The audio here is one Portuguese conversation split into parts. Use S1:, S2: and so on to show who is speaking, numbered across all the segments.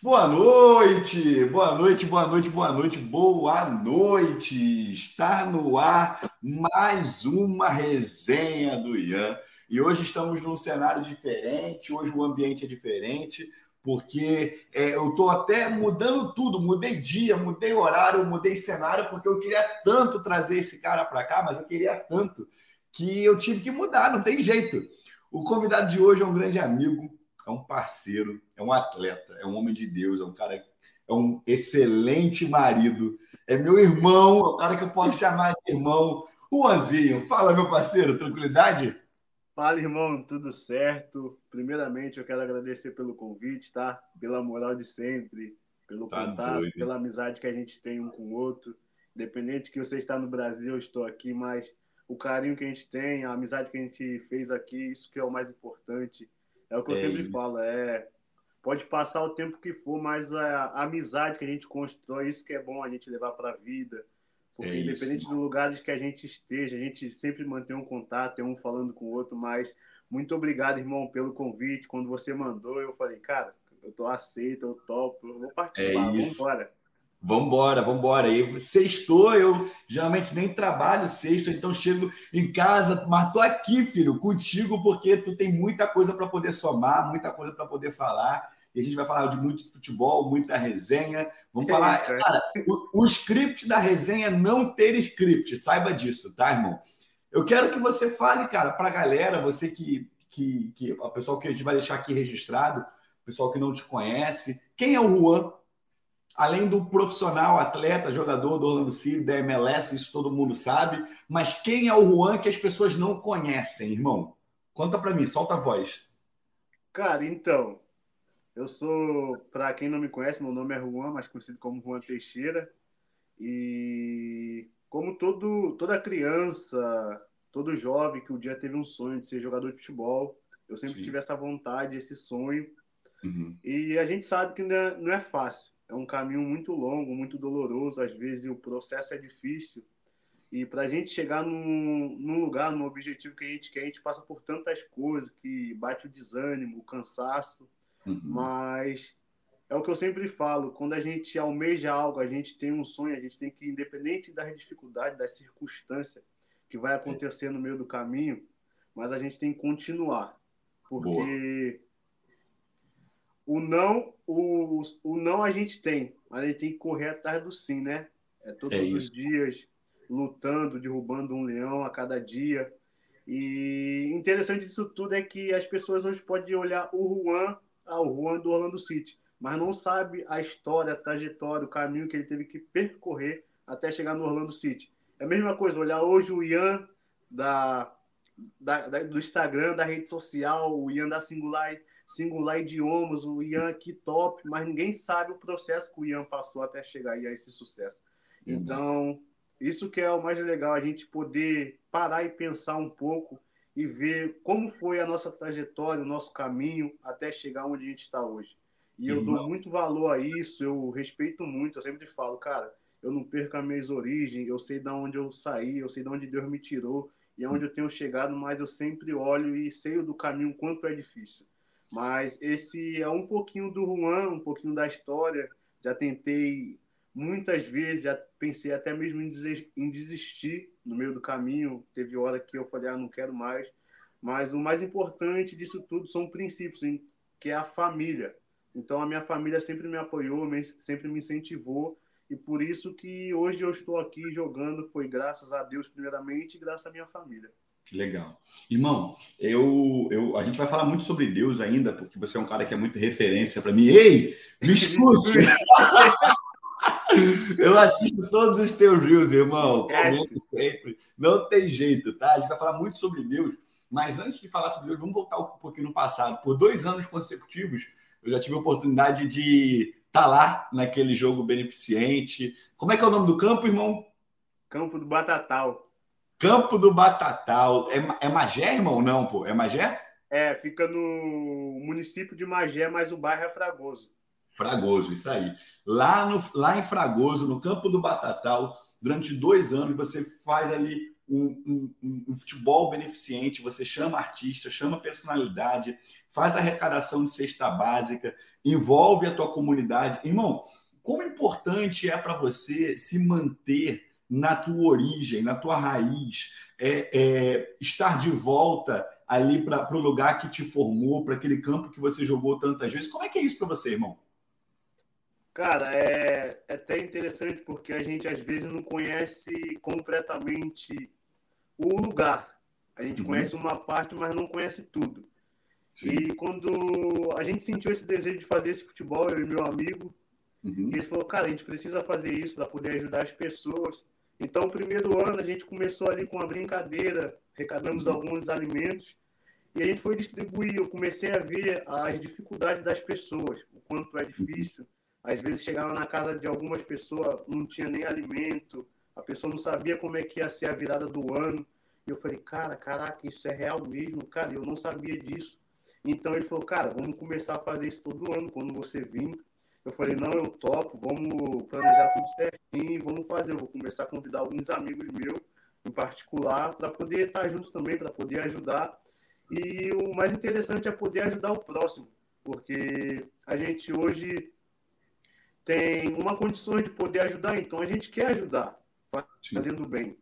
S1: Boa noite, boa noite, boa noite, boa noite, boa noite. Está no ar mais uma resenha do Ian. E hoje estamos num cenário diferente, hoje o ambiente é diferente, porque é, eu estou até mudando tudo, mudei dia, mudei horário, mudei cenário, porque eu queria tanto trazer esse cara para cá, mas eu queria tanto que eu tive que mudar, não tem jeito. O convidado de hoje é um grande amigo, é um parceiro, é um atleta, é um homem de Deus, é um cara, é um excelente marido, é meu irmão, é o cara que eu posso chamar de irmão. Juanzinho, fala, meu parceiro, tranquilidade?
S2: Fala, irmão, tudo certo? Primeiramente, eu quero agradecer pelo convite, tá? Pela moral de sempre, pelo tá contato, doido. pela amizade que a gente tem um com o outro. Independente que você está no Brasil, eu estou aqui, mas o carinho que a gente tem, a amizade que a gente fez aqui, isso que é o mais importante. É o que eu é sempre isso. falo, é pode passar o tempo que for, mas a, a, amizade que a gente constrói, isso que é bom a gente levar para a vida. Porque é independente dos lugares que a gente esteja, a gente sempre mantém um contato, é um falando com o outro, mas muito obrigado, irmão, pelo convite. Quando você mandou, eu falei, cara, eu tô aceito, eu topo, eu vou participar, é vamos embora.
S1: Vambora, vambora. E sextou, eu geralmente nem trabalho sexto, então chego em casa, mas tô aqui, filho, contigo, porque tu tem muita coisa para poder somar, muita coisa para poder falar. E a gente vai falar de muito futebol, muita resenha. Vamos falar, cara, o, o script da resenha é não ter script, saiba disso, tá, irmão? Eu quero que você fale, cara, para a galera, você que, que, que, o pessoal que a gente vai deixar aqui registrado, o pessoal que não te conhece, quem é o Juan? Além do profissional, atleta, jogador do Orlando City, da MLS, isso todo mundo sabe. Mas quem é o Juan que as pessoas não conhecem, irmão? Conta para mim, solta a voz.
S2: Cara, então, eu sou, para quem não me conhece, meu nome é Juan, mais conhecido como Juan Teixeira. E como todo, toda criança, todo jovem que um dia teve um sonho de ser jogador de futebol, eu sempre Sim. tive essa vontade, esse sonho. Uhum. E a gente sabe que não é, não é fácil é um caminho muito longo, muito doloroso, às vezes o processo é difícil. E para a gente chegar num, num, lugar, num objetivo que a gente quer, a gente passa por tantas coisas que bate o desânimo, o cansaço. Uhum. Mas é o que eu sempre falo: quando a gente almeja algo, a gente tem um sonho, a gente tem que, independente das dificuldades, das circunstâncias que vai acontecer no meio do caminho, mas a gente tem que continuar. Porque Boa o não, o, o não a gente tem, mas a gente tem que correr atrás do sim, né? É todos é os dias lutando, derrubando um leão a cada dia. E interessante disso tudo é que as pessoas hoje podem olhar o Juan, ah, o Juan do Orlando City, mas não sabe a história, a trajetória, o caminho que ele teve que percorrer até chegar no Orlando City. É a mesma coisa, olhar hoje o Ian da, da, da do Instagram, da rede social, o Ian da Singular singular idiomas, o Ian aqui top, mas ninguém sabe o processo que o Ian passou até chegar aí a esse sucesso. Uhum. Então, isso que é o mais legal, a gente poder parar e pensar um pouco e ver como foi a nossa trajetória, o nosso caminho até chegar onde a gente está hoje. E eu dou muito valor a isso, eu respeito muito, eu sempre falo, cara, eu não perco as minhas origens, eu sei de onde eu saí, eu sei de onde Deus me tirou e aonde eu tenho chegado, mas eu sempre olho e sei do caminho quanto é difícil. Mas esse é um pouquinho do Juan, um pouquinho da história. Já tentei muitas vezes, já pensei até mesmo em desistir no meio do caminho. Teve hora que eu falei, ah, não quero mais. Mas o mais importante disso tudo são princípios, que é a família. Então a minha família sempre me apoiou, sempre me incentivou e por isso que hoje eu estou aqui jogando foi graças a Deus primeiramente e graças à minha família.
S1: Legal. Irmão, eu, eu, a gente vai falar muito sobre Deus ainda, porque você é um cara que é muito referência para mim. Ei, me escute! eu assisto todos os teus reels, irmão. sempre. Não tem jeito, tá? A gente vai falar muito sobre Deus, mas antes de falar sobre Deus, vamos voltar um pouquinho no passado. Por dois anos consecutivos, eu já tive a oportunidade de estar tá lá naquele jogo beneficente. Como é que é o nome do campo, irmão?
S2: Campo do Batatal.
S1: Campo do Batatal. É, é Magé, irmão? Não, pô. É Magé?
S2: É, fica no município de Magé, mas o bairro é Fragoso.
S1: Fragoso, isso aí. Lá, no, lá em Fragoso, no Campo do Batatal, durante dois anos, você faz ali um, um, um, futebol beneficente, você chama artista, chama personalidade, faz arrecadação de cesta básica, envolve a tua comunidade. Irmão, como importante é para você se manter na tua origem, na tua raiz, é, é estar de volta ali para o lugar que te formou, para aquele campo que você jogou tantas vezes. Como é que é isso para você, irmão?
S2: Cara, é, é até interessante porque a gente às vezes não conhece completamente o lugar. A gente uhum. conhece uma parte, mas não conhece tudo. Sim. E quando a gente sentiu esse desejo de fazer esse futebol, eu e meu amigo, uhum. ele falou, cara, a gente precisa fazer isso para poder ajudar as pessoas. Então, o primeiro ano, a gente começou ali com uma brincadeira, arrecadamos uhum. alguns alimentos, e a gente foi distribuir. Eu comecei a ver as dificuldades das pessoas, o quanto é difícil. Às vezes chegava na casa de algumas pessoas, não tinha nem alimento, a pessoa não sabia como é que ia ser a virada do ano. E eu falei, cara, caraca, isso é real mesmo, cara, eu não sabia disso. Então ele falou, cara, vamos começar a fazer isso todo ano, quando você vir. Eu falei, não, eu topo, vamos planejar tudo certinho, vamos fazer. Eu vou começar a convidar alguns amigos meus, em particular, para poder estar junto também, para poder ajudar. E o mais interessante é poder ajudar o próximo, porque a gente hoje tem uma condição de poder ajudar, então a gente quer ajudar, fazendo bem.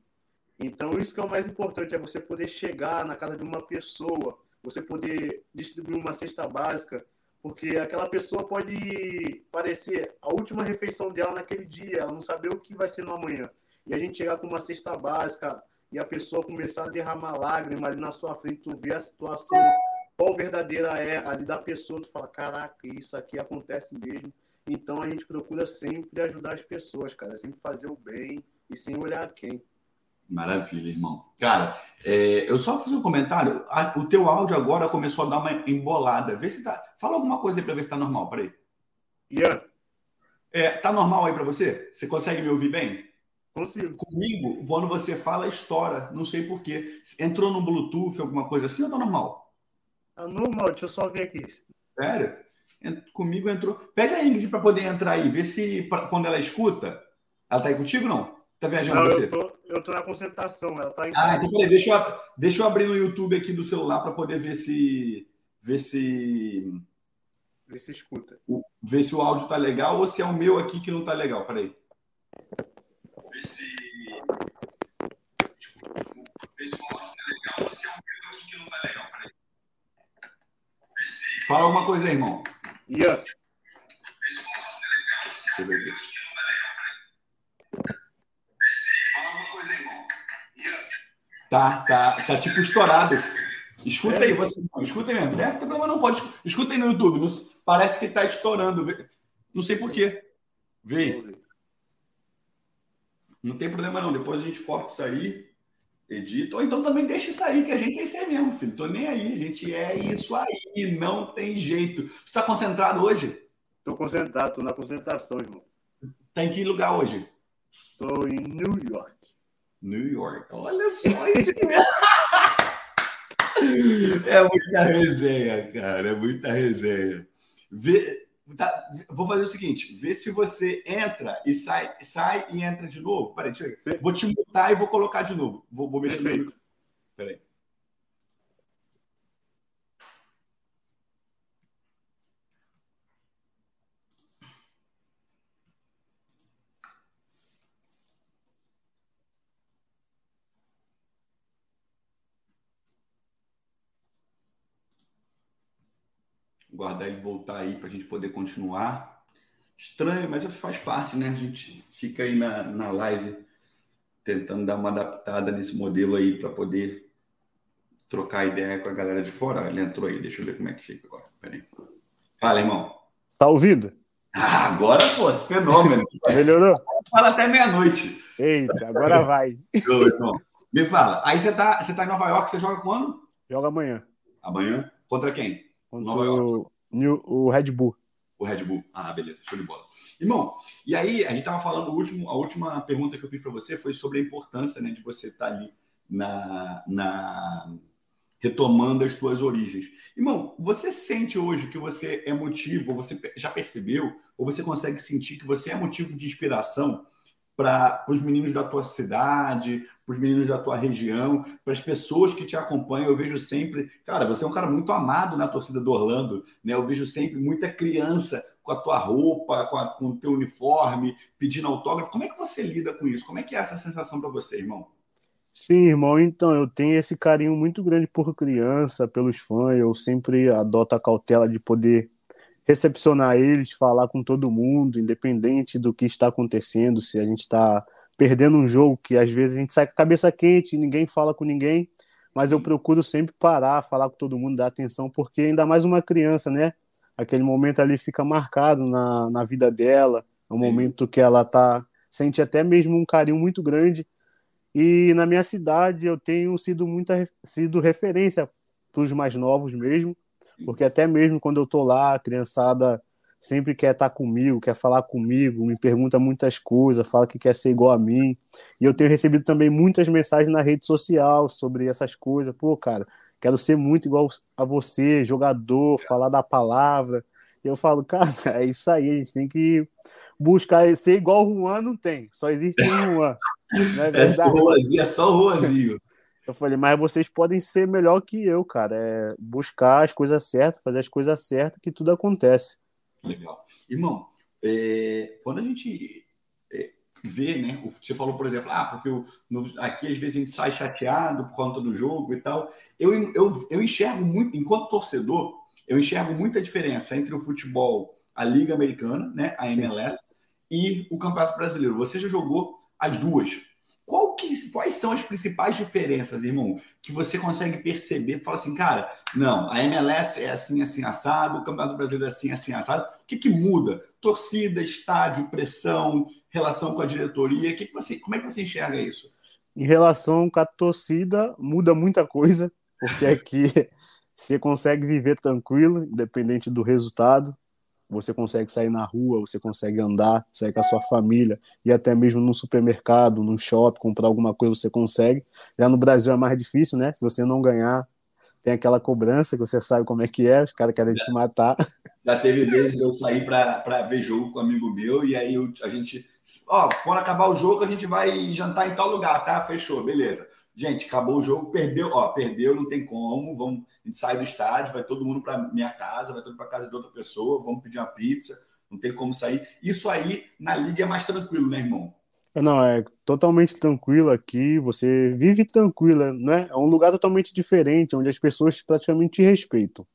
S2: Então, isso que é o mais importante, é você poder chegar na casa de uma pessoa, você poder distribuir uma cesta básica, porque aquela pessoa pode parecer a última refeição dela naquele dia, ela não saber o que vai ser no amanhã. E a gente chegar com uma cesta básica e a pessoa começar a derramar lágrimas ali na sua frente, tu vê a situação, qual verdadeira é ali da pessoa, tu fala, caraca, isso aqui acontece mesmo. Então a gente procura sempre ajudar as pessoas, cara, sempre fazer o bem e sem olhar quem.
S1: Maravilha, irmão. Cara, é, eu só fazer um comentário. o teu áudio agora começou a dar uma embolada. Vê se tá. Fala alguma coisa aí para ver se tá normal. Peraí.
S2: Ian.
S1: É, tá normal aí para você? Você consegue me ouvir bem?
S2: Consigo.
S1: Comigo, quando você fala, estoura. Não sei porquê. Entrou no Bluetooth, alguma coisa assim ou tá normal?
S2: Tá normal, deixa eu só ver aqui.
S1: Sério? Comigo entrou. Pede a Ingrid para poder entrar aí, ver se pra, quando ela escuta. Ela tá aí contigo não? Tá viajando
S2: não,
S1: você?
S2: Eu tô, eu tô na concentração, ela tá em
S1: Ah, então peraí, deixa eu, deixa eu abrir no YouTube aqui do celular para poder ver se. Ver se.
S2: Ver se escuta.
S1: Ver se o áudio tá legal ou se é o meu aqui que não tá legal. Peraí. Ver se. Ver se o áudio tá legal ou se é o meu aqui que não tá legal. Peraí. Fala alguma coisa aí, irmão.
S2: Ian.
S1: Eu ver aqui. Tá, tá, tá tipo estourado. Escuta aí, você. Escuta aí mesmo. É, não tem problema não, pode. Escuta aí no YouTube. Parece que tá estourando. Não sei porquê. Vê Não tem problema não. Depois a gente corta isso aí, edita. Ou então também deixa isso aí, que a gente é isso aí mesmo, filho. Tô nem aí. A gente é isso aí. Não tem jeito. Você tá concentrado hoje?
S2: Tô concentrado, tô na concentração, irmão.
S1: Tá em que lugar hoje?
S2: Tô em New York.
S1: New York. Olha só isso. é muita resenha, cara. É muita resenha. Vê, tá, vou fazer o seguinte: vê se você entra e sai, sai e entra de novo. Peraí, deixa eu ver. Vou te mutar e vou colocar de novo. Vou, vou mexer no. Peraí. Guardar ele voltar aí para a gente poder continuar. Estranho, mas faz parte, né? A gente fica aí na, na live tentando dar uma adaptada nesse modelo aí para poder trocar ideia com a galera de fora. Ele entrou aí, deixa eu ver como é que fica agora. Peraí. Fala, irmão.
S2: Tá ouvindo?
S1: Ah, agora, pô, fenômeno.
S2: Melhorou?
S1: Fala até meia-noite.
S2: Eita, agora vai.
S1: Me fala, aí você tá, você tá em Nova York, você joga quando?
S2: Joga amanhã.
S1: Amanhã? Contra quem?
S2: Contra o, New, o Red Bull.
S1: O Red Bull. Ah, beleza, show de bola. Irmão, e aí a gente estava falando, o último, a última pergunta que eu fiz para você foi sobre a importância né, de você estar tá ali na, na retomando as suas origens. Irmão, você sente hoje que você é motivo, ou você já percebeu, ou você consegue sentir que você é motivo de inspiração para os meninos da tua cidade, para os meninos da tua região, para as pessoas que te acompanham. Eu vejo sempre, cara, você é um cara muito amado na torcida do Orlando, né? Eu vejo sempre muita criança com a tua roupa, com, a, com o teu uniforme, pedindo autógrafo. Como é que você lida com isso? Como é que é essa sensação para você, irmão?
S2: Sim, irmão, então eu tenho esse carinho muito grande por criança, pelos fãs, eu sempre adoto a cautela de poder recepcionar eles, falar com todo mundo, independente do que está acontecendo, se a gente está perdendo um jogo que às vezes a gente sai com a cabeça quente, ninguém fala com ninguém, mas eu procuro sempre parar, falar com todo mundo, dar atenção, porque ainda mais uma criança, né? Aquele momento ali fica marcado na, na vida dela, é um momento que ela tá sente até mesmo um carinho muito grande. E na minha cidade eu tenho sido muita sido referência para os mais novos mesmo, porque até mesmo quando eu tô lá, a criançada sempre quer estar tá comigo, quer falar comigo, me pergunta muitas coisas, fala que quer ser igual a mim. E eu tenho recebido também muitas mensagens na rede social sobre essas coisas. Pô, cara, quero ser muito igual a você, jogador, falar da palavra. E eu falo, cara, é isso aí, a gente tem que buscar ser igual o Juan, não tem, só existe o Juan.
S1: Não é, é, só o é só o Juanzinho.
S2: Eu falei, mas vocês podem ser melhor que eu, cara. É buscar as coisas certas, fazer as coisas certas, que tudo acontece.
S1: Legal. Irmão, é, quando a gente é, vê, né? Você falou, por exemplo, ah, porque eu, no, aqui às vezes a gente sai chateado por conta do jogo e tal. Eu, eu, eu enxergo muito, enquanto torcedor, eu enxergo muita diferença entre o futebol, a Liga Americana, né? A MLS, Sim. e o Campeonato Brasileiro. Você já jogou as duas. Que, quais são as principais diferenças, irmão, que você consegue perceber? Fala assim, cara, não, a MLS é assim, assim, assado, o Campeonato Brasileiro é assim, assim, assado. O que, que muda? Torcida, estádio, pressão, relação com a diretoria. Que que você, como é que você enxerga isso?
S2: Em relação com a torcida, muda muita coisa, porque aqui você consegue viver tranquilo, independente do resultado você consegue sair na rua, você consegue andar, sair com a sua família e até mesmo num supermercado, num shopping, comprar alguma coisa você consegue. Já no Brasil é mais difícil, né? Se você não ganhar, tem aquela cobrança que você sabe como é que é, os caras querem te matar.
S1: Já teve vezes eu sair para ver jogo com um amigo meu e aí eu, a gente, ó, quando acabar o jogo a gente vai jantar em tal lugar, tá? Fechou, beleza. Gente, acabou o jogo, perdeu, ó, perdeu, não tem como, vamos, a gente sai do estádio, vai todo mundo para minha casa, vai todo mundo para casa de outra pessoa, vamos pedir uma pizza, não tem como sair. Isso aí na liga é mais tranquilo, né, irmão?
S2: É, não, é totalmente tranquilo aqui, você vive tranquila, né? É um lugar totalmente diferente, onde as pessoas praticamente te respeitam.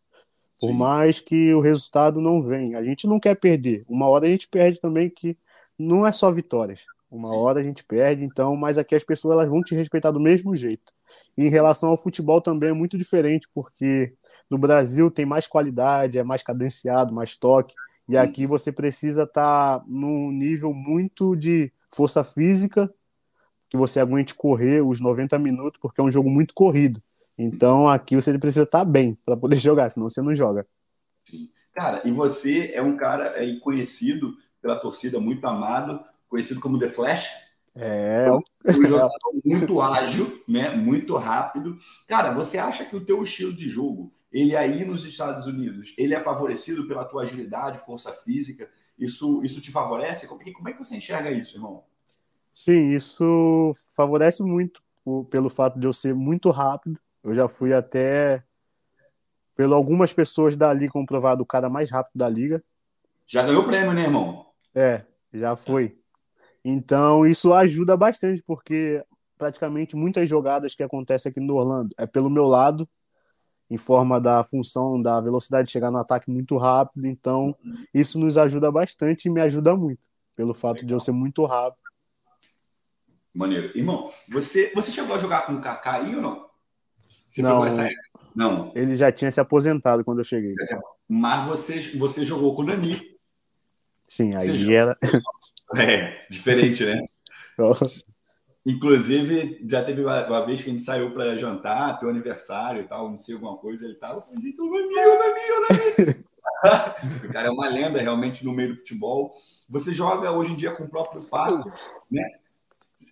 S2: Por Sim. mais que o resultado não venha. A gente não quer perder. Uma hora a gente perde também, que não é só vitórias. Uma hora a gente perde, então, mas aqui as pessoas elas vão te respeitar do mesmo jeito. E em relação ao futebol também é muito diferente, porque no Brasil tem mais qualidade, é mais cadenciado, mais toque, e aqui você precisa estar tá num nível muito de força física, que você aguente correr os 90 minutos, porque é um jogo muito corrido. Então aqui você precisa estar tá bem para poder jogar, senão você não joga.
S1: Sim. Cara, e você é um cara é, conhecido pela torcida, muito amado conhecido como The Flash.
S2: É,
S1: um jogador muito ágil, né? Muito rápido. Cara, você acha que o teu estilo de jogo, ele aí nos Estados Unidos, ele é favorecido pela tua agilidade, força física? Isso, isso te favorece? Como, como é que você enxerga isso, irmão?
S2: Sim, isso favorece muito pelo fato de eu ser muito rápido. Eu já fui até, pelo algumas pessoas dali comprovado o cara mais rápido da liga.
S1: Já ganhou prêmio, né, irmão?
S2: É, já foi. Então, isso ajuda bastante, porque praticamente muitas jogadas que acontecem aqui no Orlando é pelo meu lado, em forma da função da velocidade de chegar no ataque muito rápido. Então, isso nos ajuda bastante e me ajuda muito, pelo fato Legal. de eu ser muito rápido.
S1: Maneiro. Irmão, você, você chegou a jogar com o Kaká aí ou não?
S2: Você não, não. Ele já tinha se aposentado quando eu cheguei.
S1: Mas você, você jogou com o Dani.
S2: Sim, aí era.
S1: É, diferente, né? Inclusive, já teve uma, vez que a gente saiu para jantar, teu aniversário e tal, não sei, alguma coisa, ele tava, gente, o Danilo, Danilo, Danilo. o cara é uma lenda realmente no meio do futebol. Você joga hoje em dia com o próprio Pato, né?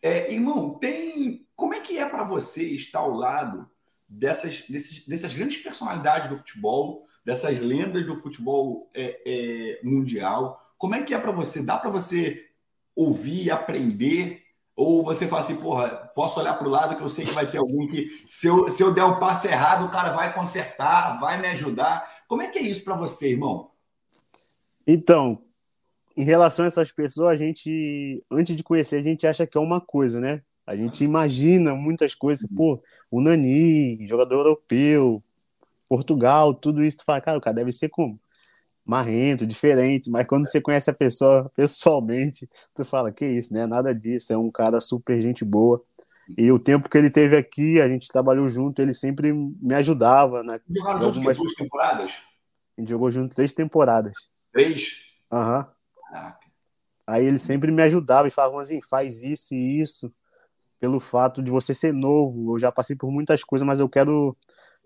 S1: É, irmão, tem. Como é que é para você estar ao lado dessas, desses, dessas grandes personalidades do futebol, dessas lendas do futebol é, é, mundial? Como é que é para você? Dá para você ouvir e aprender? Ou você fala assim, porra, posso olhar para o lado que eu sei que vai ter algum que, se eu, se eu der um passo errado, o cara vai consertar, vai me ajudar. Como é que é isso para você, irmão?
S2: Então, em relação a essas pessoas, a gente, antes de conhecer, a gente acha que é uma coisa, né? A gente imagina muitas coisas, pô, o Nani, jogador europeu, Portugal, tudo isso, tu fala, cara, o cara deve ser como? Marrento, diferente, mas quando você conhece a pessoa pessoalmente, tu fala, que isso, né? Nada disso, é um cara super gente boa. E o tempo que ele teve aqui, a gente trabalhou junto, ele sempre me ajudava. Né?
S1: Jogaram algumas... duas temporadas?
S2: A gente jogou junto três temporadas.
S1: Três?
S2: Aham. Uhum. Aí ele sempre me ajudava e falava assim, faz isso e isso, pelo fato de você ser novo. Eu já passei por muitas coisas, mas eu quero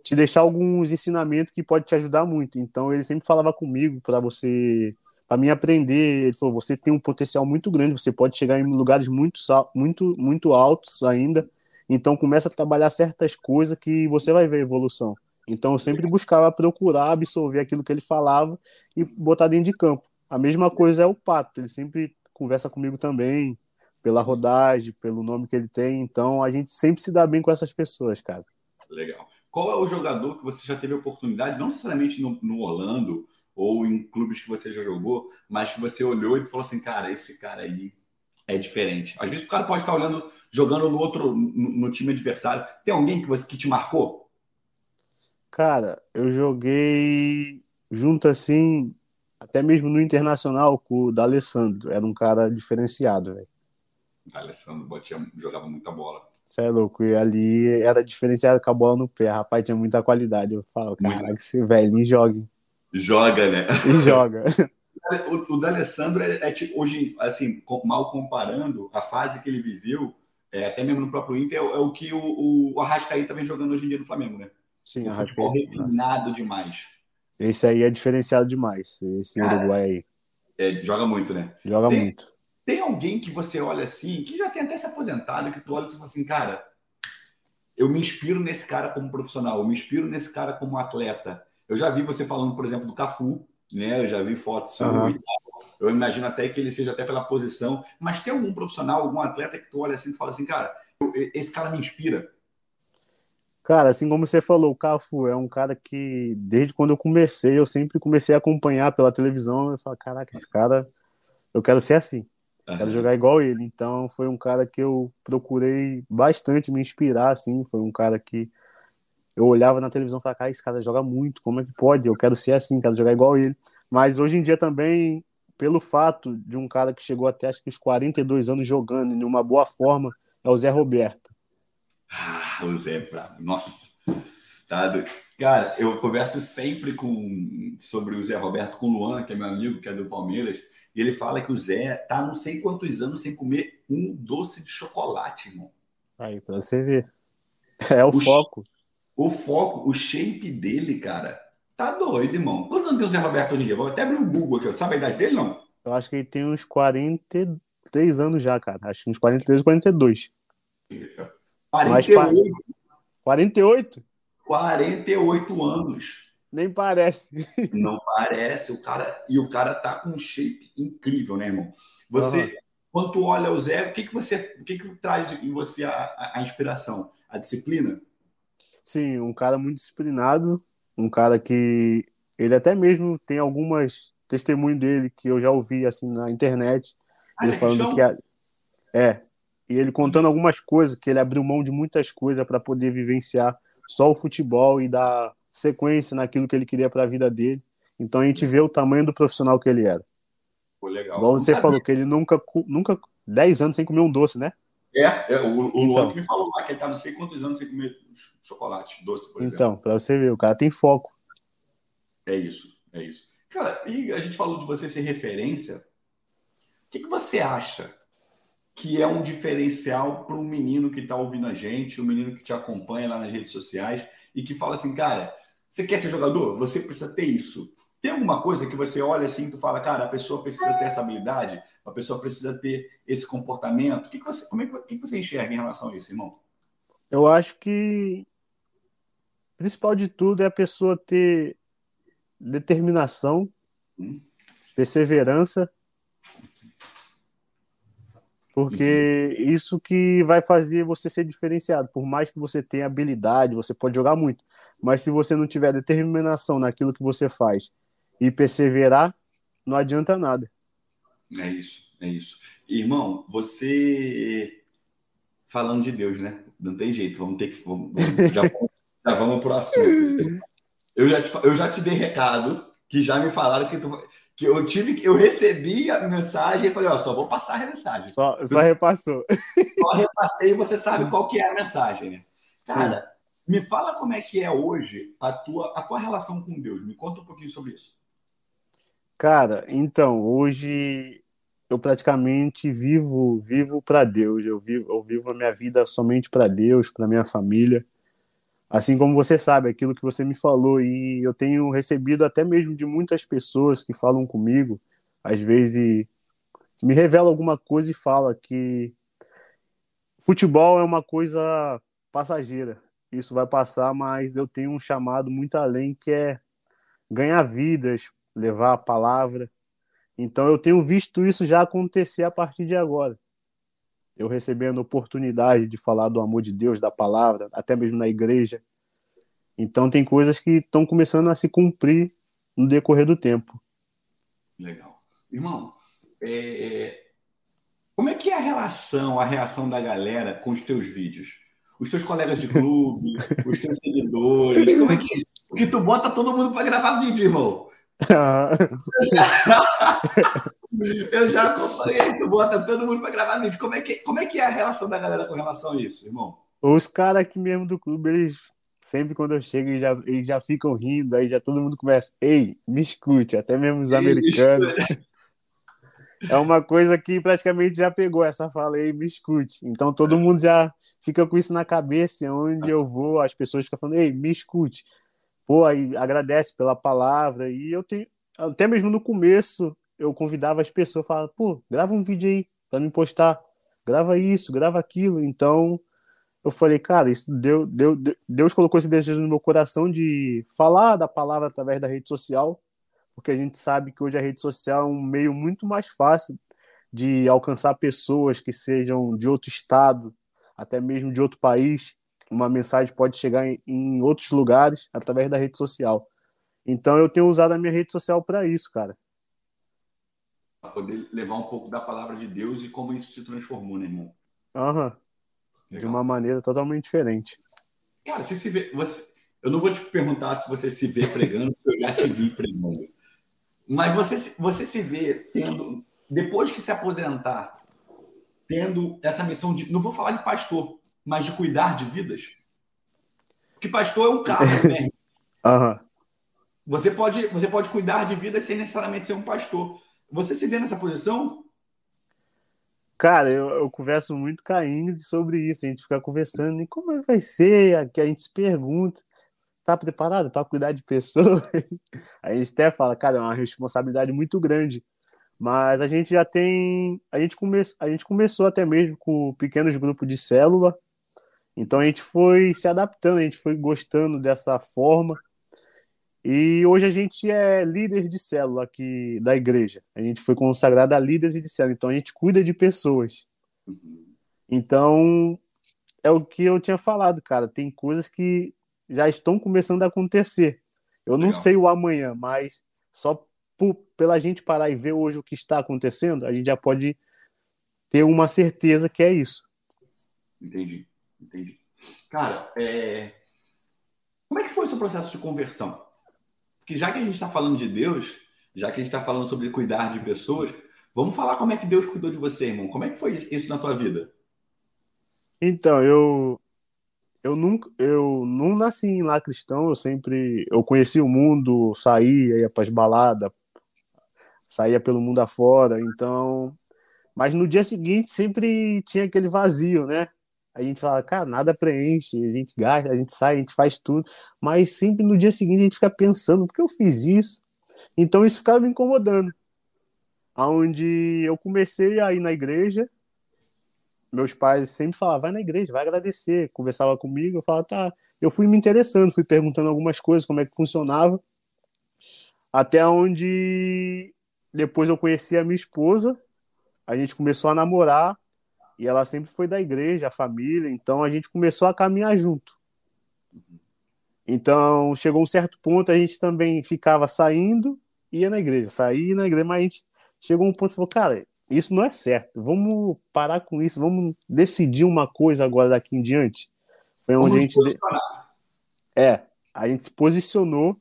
S2: te deixar alguns ensinamentos que pode te ajudar muito. Então ele sempre falava comigo para você, para mim aprender. Ele falou: você tem um potencial muito grande, você pode chegar em lugares muito, muito, muito altos ainda. Então começa a trabalhar certas coisas que você vai ver evolução. Então eu sempre buscava procurar absorver aquilo que ele falava e botar dentro de campo. A mesma coisa é o Pato, ele sempre conversa comigo também, pela rodagem, pelo nome que ele tem. Então a gente sempre se dá bem com essas pessoas, cara.
S1: Legal. Qual é o jogador que você já teve oportunidade, não necessariamente no, no Orlando ou em clubes que você já jogou, mas que você olhou e falou assim, cara, esse cara aí é diferente. Às vezes o cara pode estar olhando, jogando no outro, no, no time adversário. Tem alguém que você que te marcou?
S2: Cara, eu joguei junto assim, até mesmo no Internacional com o D'Alessandro. Era um cara diferenciado, velho.
S1: D'Alessandro jogava muita bola.
S2: Você é louco. E ali era diferenciado com a bola no pé. Rapaz, tinha muita qualidade. Eu falo, caraca, esse velhinho joga.
S1: Joga, né?
S2: E joga.
S1: o, o D'Alessandro é, é tipo, hoje, assim, mal comparando a fase que ele viveu, é, até mesmo no próprio Inter, é, é o que o, o Arrascaeta vem jogando hoje em dia no Flamengo, né?
S2: Sim,
S1: o Arrascaeta. refinado demais.
S2: Esse aí é diferenciado demais, esse Cara, Uruguai aí.
S1: É, joga muito, né?
S2: Joga
S1: tem,
S2: muito.
S1: Tem alguém que você olha assim, que já tem até se aposentado, que tu olha e tu fala assim, cara, eu me inspiro nesse cara como profissional, eu me inspiro nesse cara como atleta. Eu já vi você falando, por exemplo, do Cafu, né? Eu já vi fotos uhum. Eu imagino até que ele seja até pela posição, mas tem algum profissional, algum atleta que tu olha assim e fala assim, cara, esse cara me inspira.
S2: Cara, assim como você falou, o Cafu é um cara que, desde quando eu comecei, eu sempre comecei a acompanhar pela televisão. Eu falo, caraca, esse cara, eu quero ser assim. Uhum. Quero jogar igual ele. Então, foi um cara que eu procurei bastante me inspirar, assim. Foi um cara que eu olhava na televisão e falava, cara, esse cara joga muito, como é que pode? Eu quero ser assim, quero jogar igual ele. Mas hoje em dia também, pelo fato de um cara que chegou até acho que os 42 anos jogando em uma boa forma, é o Zé Roberto.
S1: Ah, o Zé, pra... nossa. Tá, cara, eu converso sempre com sobre o Zé Roberto com o Luan, que é meu amigo, que é do Palmeiras. E ele fala que o Zé tá não sei quantos anos sem comer um doce de chocolate, irmão.
S2: Aí, pra você ver. É o, o foco.
S1: O foco, o shape dele, cara, tá doido, irmão. Quantos anos tem o Zé Roberto hoje em dia? Vou até abrir o Google aqui. Sabe a idade dele, não?
S2: Eu acho que ele tem uns 43 anos já, cara. Acho que uns 43, 42.
S1: 48.
S2: 48?
S1: 48 anos.
S2: Nem parece.
S1: Não parece. O cara e o cara tá com um shape incrível, né, irmão? Você, uhum. quando tu olha o Zé, o que que você, o que que traz em você a, a, inspiração? A disciplina?
S2: Sim, um cara muito disciplinado, um cara que ele até mesmo tem algumas testemunhos dele que eu já ouvi assim na internet, ah, ele falando que a... é, e ele contando algumas coisas que ele abriu mão de muitas coisas para poder vivenciar só o futebol e dar sequência naquilo que ele queria para a vida dele. Então a gente vê o tamanho do profissional que ele era.
S1: Pô, legal.
S2: Igual você falou que ele nunca, nunca 10 anos sem comer um doce, né?
S1: É, é o, o então, Luan que me falou lá que ele tá não sei quantos anos sem comer chocolate doce, por exemplo.
S2: Então, para você ver, o cara tem foco.
S1: É isso, é isso. Cara, e a gente falou de você ser referência. O que, que você acha que é um diferencial para um menino que está ouvindo a gente, um menino que te acompanha lá nas redes sociais e que fala assim, cara, você quer ser jogador? Você precisa ter isso. Tem alguma coisa que você olha assim e tu fala, cara, a pessoa precisa ter essa habilidade, a pessoa precisa ter esse comportamento. O que, que você, como é que, que você enxerga em relação a isso, irmão?
S2: Eu acho que o principal de tudo é a pessoa ter determinação, hum. perseverança Porque uhum. isso que vai fazer você ser diferenciado. Por mais que você tenha habilidade, você pode jogar muito. Mas se você não tiver determinação naquilo que você faz e perseverar, não adianta nada.
S1: É isso, é isso. Irmão, você falando de Deus, né? Não tem jeito, vamos ter que. Vamos, já, já vamos pro assunto. Eu já, te, eu já te dei recado que já me falaram que tu, que eu tive eu recebi a mensagem e falei, ó, só vou passar a mensagem.
S2: Só, só repassou.
S1: Só repassei e você sabe qual que é a mensagem, né? Cara, Sim. me fala como é que é hoje a tua, a tua relação com Deus. Me conta um pouquinho sobre isso.
S2: Cara, então, hoje eu praticamente vivo vivo para Deus. Eu vivo, eu vivo a minha vida somente para Deus, para minha família. Assim como você sabe, aquilo que você me falou, e eu tenho recebido até mesmo de muitas pessoas que falam comigo, às vezes me revela alguma coisa e fala que futebol é uma coisa passageira. Isso vai passar, mas eu tenho um chamado muito além que é ganhar vidas, levar a palavra. Então eu tenho visto isso já acontecer a partir de agora. Eu recebendo oportunidade de falar do amor de Deus, da palavra, até mesmo na igreja. Então tem coisas que estão começando a se cumprir no decorrer do tempo.
S1: Legal. Irmão, é... como é que é a relação, a reação da galera com os teus vídeos? Os teus colegas de clube, os teus seguidores, como é que é? Porque tu bota todo mundo para gravar vídeo, irmão. Eu já acompanhei, tu bota todo mundo para gravar vídeo. Como é, que, como é que é a relação da galera com relação a isso, irmão?
S2: Os caras aqui mesmo do clube, eles sempre quando eu chego, eles já, eles já ficam rindo, aí já todo mundo começa, ei, me escute, até mesmo os americanos. É uma coisa que praticamente já pegou essa fala aí, me escute. Então todo mundo já fica com isso na cabeça, onde eu vou, as pessoas ficam falando, ei, me escute. Pô, aí agradece pela palavra. E eu tenho, até mesmo no começo, eu convidava as pessoas, falava, pô, grava um vídeo aí para me postar, grava isso, grava aquilo. Então, eu falei, cara, isso deu, deu, Deus colocou esse desejo no meu coração de falar da palavra através da rede social, porque a gente sabe que hoje a rede social é um meio muito mais fácil de alcançar pessoas que sejam de outro estado, até mesmo de outro país. Uma mensagem pode chegar em, em outros lugares através da rede social. Então eu tenho usado a minha rede social para isso, cara
S1: para poder levar um pouco da palavra de Deus e como isso se transformou, né, irmão?
S2: Aham. Uhum. De uma maneira totalmente diferente.
S1: Cara, você se vê. Você, eu não vou te perguntar se você se vê pregando, porque eu já te vi pregando. Mas você, você se vê tendo, depois que se aposentar, tendo essa missão de. Não vou falar de pastor, mas de cuidar de vidas? Porque pastor é um cargo, né?
S2: Uhum.
S1: Você pode, você pode cuidar de vidas sem necessariamente ser um pastor. Você se vê nessa posição?
S2: Cara, eu, eu converso muito com a Ingrid sobre isso. A gente fica conversando e como é vai ser? Que a gente se pergunta. Tá preparado para cuidar de pessoas? A gente até fala, cara, é uma responsabilidade muito grande. Mas a gente já tem. A gente, come, a gente começou até mesmo com pequenos grupos de célula. Então a gente foi se adaptando, a gente foi gostando dessa forma. E hoje a gente é líder de célula aqui da igreja. A gente foi consagrado a líder de célula, então a gente cuida de pessoas. Então, é o que eu tinha falado, cara. Tem coisas que já estão começando a acontecer. Eu Legal. não sei o amanhã, mas só por, pela gente parar e ver hoje o que está acontecendo, a gente já pode ter uma certeza que é isso.
S1: Entendi, entendi. Cara, é... como é que foi o seu processo de conversão? Porque já que a gente está falando de Deus, já que a gente está falando sobre cuidar de pessoas, vamos falar como é que Deus cuidou de você, irmão. Como é que foi isso na tua vida?
S2: Então, eu eu nunca eu não nasci lá cristão, eu sempre eu conheci o mundo, saía, ia para as baladas, saía pelo mundo afora, então, mas no dia seguinte sempre tinha aquele vazio, né? A gente fala, cara, nada preenche, a gente gasta, a gente sai, a gente faz tudo, mas sempre no dia seguinte a gente fica pensando, por que eu fiz isso? Então isso ficava me incomodando. Aonde eu comecei a ir na igreja, meus pais sempre falavam, vai na igreja, vai agradecer, conversava comigo, eu falava, tá, eu fui me interessando, fui perguntando algumas coisas, como é que funcionava, até onde depois eu conheci a minha esposa, a gente começou a namorar, E ela sempre foi da igreja, a família, então a gente começou a caminhar junto. Então, chegou um certo ponto, a gente também ficava saindo, ia na igreja, saía na igreja, mas a gente chegou um ponto e falou, cara, isso não é certo, vamos parar com isso, vamos decidir uma coisa agora daqui em diante. Foi onde vamos a gente. É, a gente se posicionou,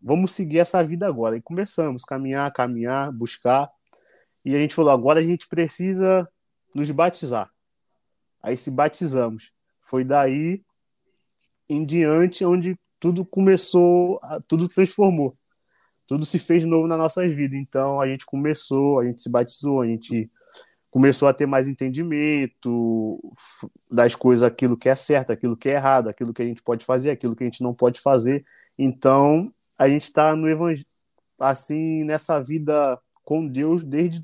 S2: vamos seguir essa vida agora. E começamos a caminhar, caminhar, buscar. E a gente falou, agora a gente precisa nos batizar. Aí se batizamos. Foi daí em diante onde tudo começou, tudo transformou. Tudo se fez novo nas nossas vidas. Então a gente começou, a gente se batizou, a gente começou a ter mais entendimento das coisas, aquilo que é certo, aquilo que é errado, aquilo que a gente pode fazer, aquilo que a gente não pode fazer. Então a gente está no evangelho, assim nessa vida com Deus desde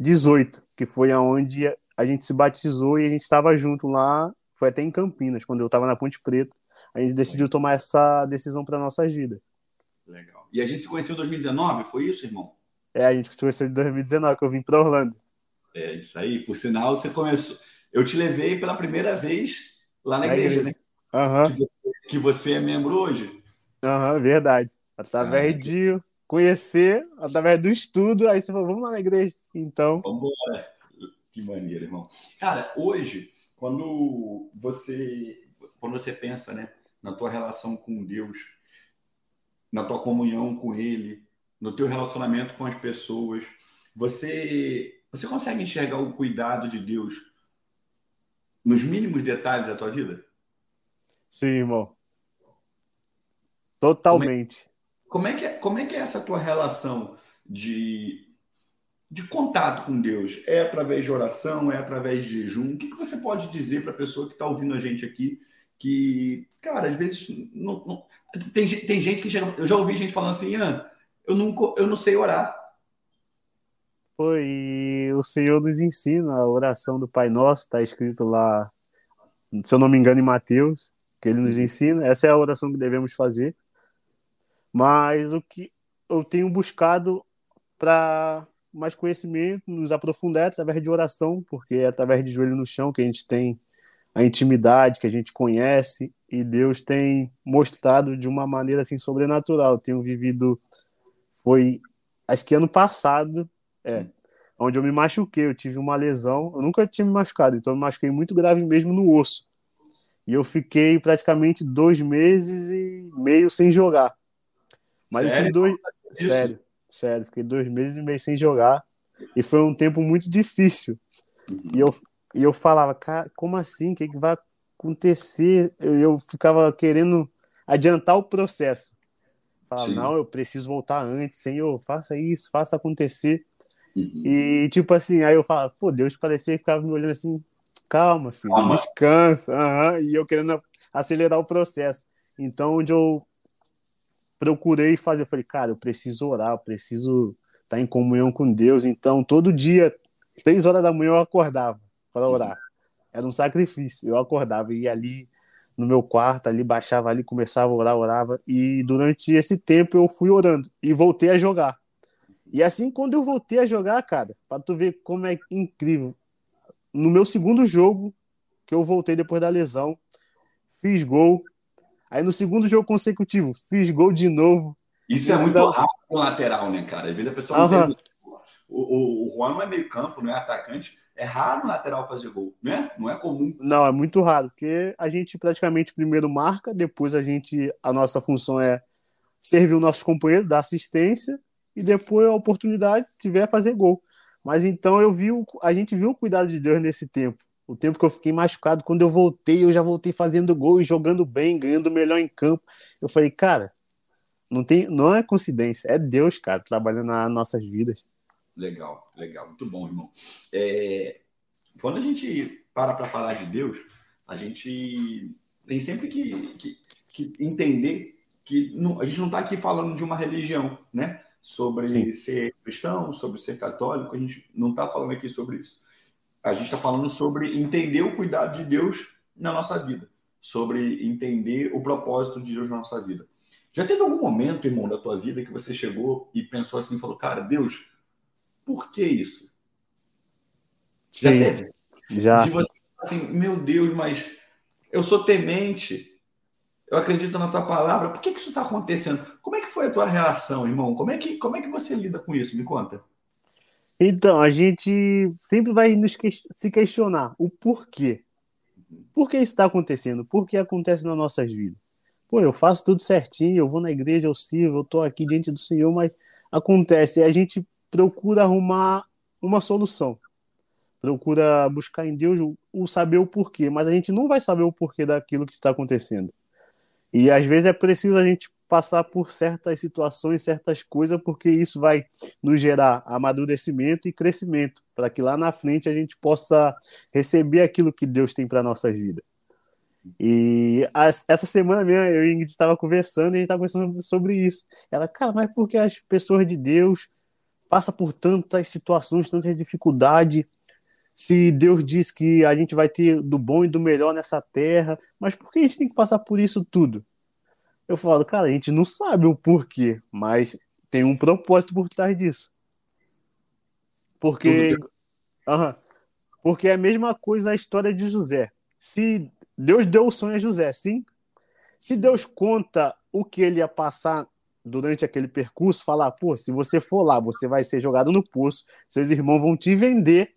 S2: 2018, que foi aonde a gente se batizou e a gente estava junto lá, foi até em Campinas, quando eu estava na Ponte Preta, a gente decidiu tomar essa decisão para nossas vidas.
S1: Legal. E a gente se conheceu em 2019, foi isso, irmão?
S2: É, a gente se conheceu em 2019, que eu vim para Orlando.
S1: É isso aí. Por sinal, você começou. Eu te levei pela primeira vez lá na, na igreja, igreja, né?
S2: Uhum.
S1: Que, você, que, você, é membro hoje.
S2: Aham, uhum, verdade. Através ah, de conhecer, através do estudo, aí você falou, vamos lá na igreja. Então.
S1: Vamos embora. Que maneiro, irmão. Cara, hoje, quando você, quando você pensa, né, na tua relação com Deus, na tua comunhão com Ele, no teu relacionamento com as pessoas, você você consegue enxergar o cuidado de Deus nos mínimos detalhes da tua vida?
S2: Sim, irmão. Totalmente.
S1: Como é, como é, que, é, como é que é essa tua relação de, de contato com Deus? É através de oração? É através de jejum? O que, que você pode dizer para a pessoa que está ouvindo a gente aqui que, cara, às vezes não, não, tem, tem gente que chega. Eu já ouvi gente falando assim, ah, eu, não, eu não sei orar.
S2: Foi o Senhor nos ensina a oração do Pai Nosso, está escrito lá, se eu não me engano, em Mateus, que ele nos uhum. ensina. Essa é a oração que devemos fazer. Mas o que eu tenho buscado para mais conhecimento, nos aprofundar através de oração, porque é através de joelho no chão que a gente tem a intimidade, que a gente conhece, e Deus tem mostrado de uma maneira assim sobrenatural. Eu tenho vivido, foi acho que ano passado, é, onde eu me machuquei, eu tive uma lesão, eu nunca tinha me machucado, então eu me machuquei muito grave mesmo no osso. E eu fiquei praticamente dois meses e meio sem jogar. Mas sério? esses dois. Isso? Sério, sério, fiquei dois meses e meio sem jogar. E foi um tempo muito difícil. E, eu, e eu falava, cara, como assim? O que, que vai acontecer? Eu, eu ficava querendo adiantar o processo. Falava, Sim. não, eu preciso voltar antes, Senhor, faça isso, faça acontecer. Uhum. E tipo assim, aí eu falava, pô, Deus parecia que ficava me olhando assim, calma, filho, calma. descansa. Uhum. E eu querendo acelerar o processo. Então, onde eu procurei fazer, eu falei, cara, eu preciso orar, eu preciso estar em comunhão com Deus. Então, todo dia, três horas da manhã, eu acordava para orar. Era um sacrifício. Eu acordava e ia ali no meu quarto, ali baixava ali, começava a orar, orava. E durante esse tempo eu fui orando e voltei a jogar. E assim, quando eu voltei a jogar, cara, para tu ver como é incrível. No meu segundo jogo, que eu voltei depois da lesão, fiz gol. Aí no segundo jogo consecutivo, fiz gol de novo.
S1: Isso é muito então... rápido no lateral, né, cara? Às vezes a pessoa não tem... O, o, o Juan não é meio campo, não é atacante. É raro o lateral fazer gol, né? Não é comum.
S2: Não, é muito raro, porque a gente praticamente primeiro marca, depois a gente a nossa função é servir o nosso companheiro, dar assistência e depois a oportunidade tiver fazer gol. Mas então eu vi, o, a gente viu o cuidado de Deus nesse tempo. O tempo que eu fiquei machucado, quando eu voltei, eu já voltei fazendo gol e jogando bem, ganhando melhor em campo. Eu falei, cara, não tem, não é coincidência, é Deus, cara, trabalhando nas nossas vidas.
S1: Legal, legal, muito bom, irmão. É, quando a gente para para falar de Deus, a gente tem sempre que, que, que entender que não, a gente não está aqui falando de uma religião, né? sobre Sim. ser cristão, sobre ser católico, a gente não está falando aqui sobre isso. A gente está falando sobre entender o cuidado de Deus na nossa vida, sobre entender o propósito de Deus na nossa vida. Já teve algum momento, irmão, da tua vida que você chegou e pensou assim, falou, cara, Deus, por que isso?
S2: Sim, já teve? Já.
S1: De você, assim, meu Deus, mas eu sou temente, eu acredito na tua palavra, por que, que isso está acontecendo? Como é que foi a tua relação, irmão? Como é, que, como é que você lida com isso? Me conta.
S2: Então, a gente sempre vai nos que... se questionar o porquê. Por que isso está acontecendo? Por que acontece nas nossas vidas? Pô, eu faço tudo certinho, eu vou na igreja, eu sirvo, eu estou aqui diante do Senhor, mas acontece, a gente procura arrumar uma solução. Procura buscar em Deus o, o saber o porquê, mas a gente não vai saber o porquê daquilo que está acontecendo. E às vezes é preciso a gente passar por certas situações, certas coisas, porque isso vai nos gerar amadurecimento e crescimento, para que lá na frente a gente possa receber aquilo que Deus tem para nossas vidas. E essa semana mesmo, eu e Ingrid estava conversando e a gente estava conversando sobre isso. Ela, cara, mas por que as pessoas de Deus passam por tantas situações, tantas dificuldades? Se Deus diz que a gente vai ter do bom e do melhor nessa terra, mas por que a gente tem que passar por isso tudo? Eu falo, cara, a gente não sabe o porquê, mas tem um propósito por trás disso. Porque. Uhum, porque é a mesma coisa a história de José. Se Deus deu o sonho a José, sim. Se Deus conta o que ele ia passar durante aquele percurso, falar, pô, se você for lá, você vai ser jogado no poço, seus irmãos vão te vender,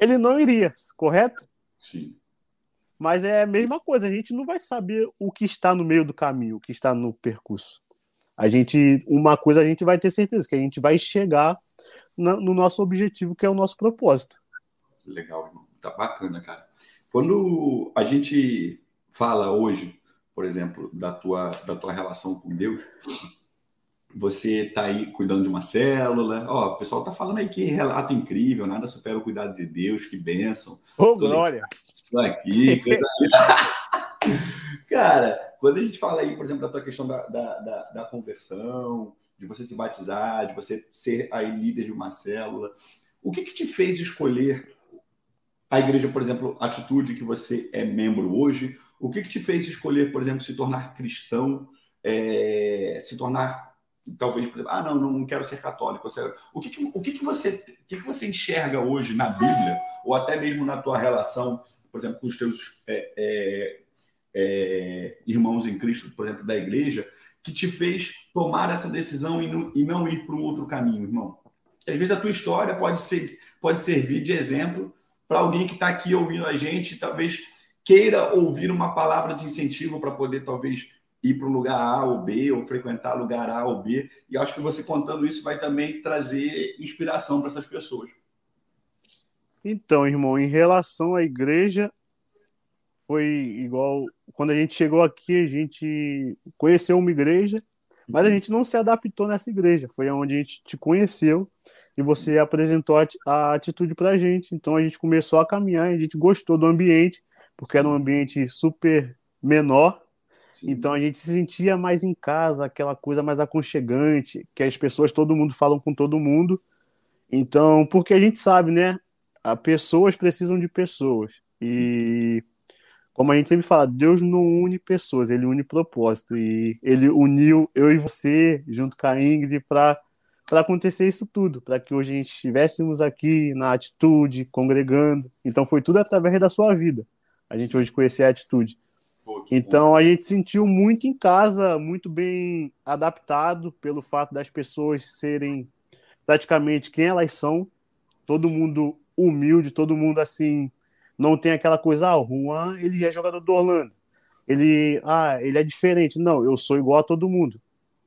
S2: ele não iria, correto?
S1: Sim.
S2: Mas é a mesma coisa, a gente não vai saber o que está no meio do caminho, o que está no percurso. A gente, uma coisa a gente vai ter certeza, que a gente vai chegar no nosso objetivo, que é o nosso propósito.
S1: Legal, irmão. Tá bacana, cara. Quando a gente fala hoje, por exemplo, da tua, da tua relação com Deus, você está aí cuidando de uma célula. Ó, o pessoal está falando aí que relato incrível, nada supera o cuidado de Deus, que bênção.
S2: Ô, oh, glória!
S1: Aqui. Cara, quando a gente fala aí, por exemplo, da tua questão da, da, da, da, conversão, de você se batizar, de você ser aí líder de uma célula, o que, que te fez escolher a igreja, por exemplo, a atitude que você é membro hoje, o que, que te fez escolher, por exemplo, se tornar cristão, é, se tornar talvez, por exemplo, ah, não, não quero ser católico. O que, que o que, que você o que, que você enxerga hoje na Bíblia ou até mesmo na tua relação, por exemplo, com os teus é, é, é, irmãos em Cristo, por exemplo, da igreja, que te fez tomar essa decisão e não, e não ir para um outro caminho, irmão? Às vezes a tua história pode ser pode servir de exemplo para alguém que está aqui ouvindo a gente, talvez queira ouvir uma palavra de incentivo para poder, talvez, ir para o lugar A ou B, ou frequentar lugar A ou B. E acho que você contando isso vai também trazer inspiração para essas pessoas.
S2: Então, irmão, em relação à igreja, foi igual. Quando a gente chegou aqui, a gente conheceu uma igreja, mas a gente não se adaptou nessa igreja. Foi onde a gente te conheceu e você apresentou a atitude para a gente. Então a gente começou a caminhar, a gente gostou do ambiente, porque era um ambiente super menor. Sim. Então a gente se sentia mais em casa, aquela coisa mais aconchegante, que as pessoas, todo mundo falam com todo mundo. Então, porque a gente sabe, né? As pessoas precisam de pessoas. E como a gente sempre fala, Deus não une pessoas, ele une propósito. E ele uniu eu e você, junto com a Ingrid, para para acontecer isso tudo, para que hoje a gente estivéssemos aqui na atitude, congregando. Então foi tudo através da sua vida. A gente hoje conhecer a atitude. Então a gente sentiu muito em casa, muito bem adaptado pelo fato das pessoas serem praticamente quem elas são, todo mundo humilde, todo mundo assim, não tem aquela coisa, ah, o Juan, ele é jogador do Orlando. Ele, ah, ele é diferente. Não, eu sou igual a todo mundo.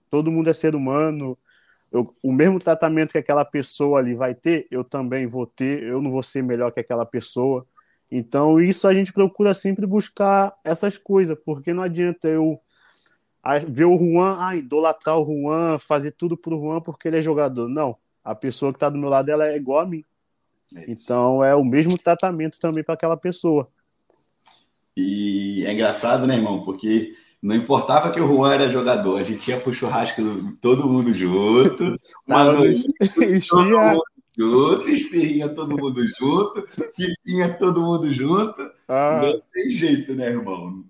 S2: Todo mundo é ser humano, eu, o mesmo tratamento que aquela pessoa ali vai ter, eu também vou ter, eu não vou ser melhor que aquela pessoa. Então, isso a gente procura sempre buscar essas coisas, porque não adianta eu ver o Juan, ah, idolatrar o Juan, fazer tudo pro Juan porque ele é jogador. Não, a pessoa que está do meu lado ela é igual a mim. É então, é o mesmo tratamento também para aquela pessoa.
S1: E é engraçado, né, irmão? Porque não importava que o Juan era jogador, a gente ia pro churrasco todo mundo junto, uma noite, todo mundo junto, esfirrinha todo mundo junto, fiquinha todo mundo junto. Ah. Não tem jeito, né, irmão?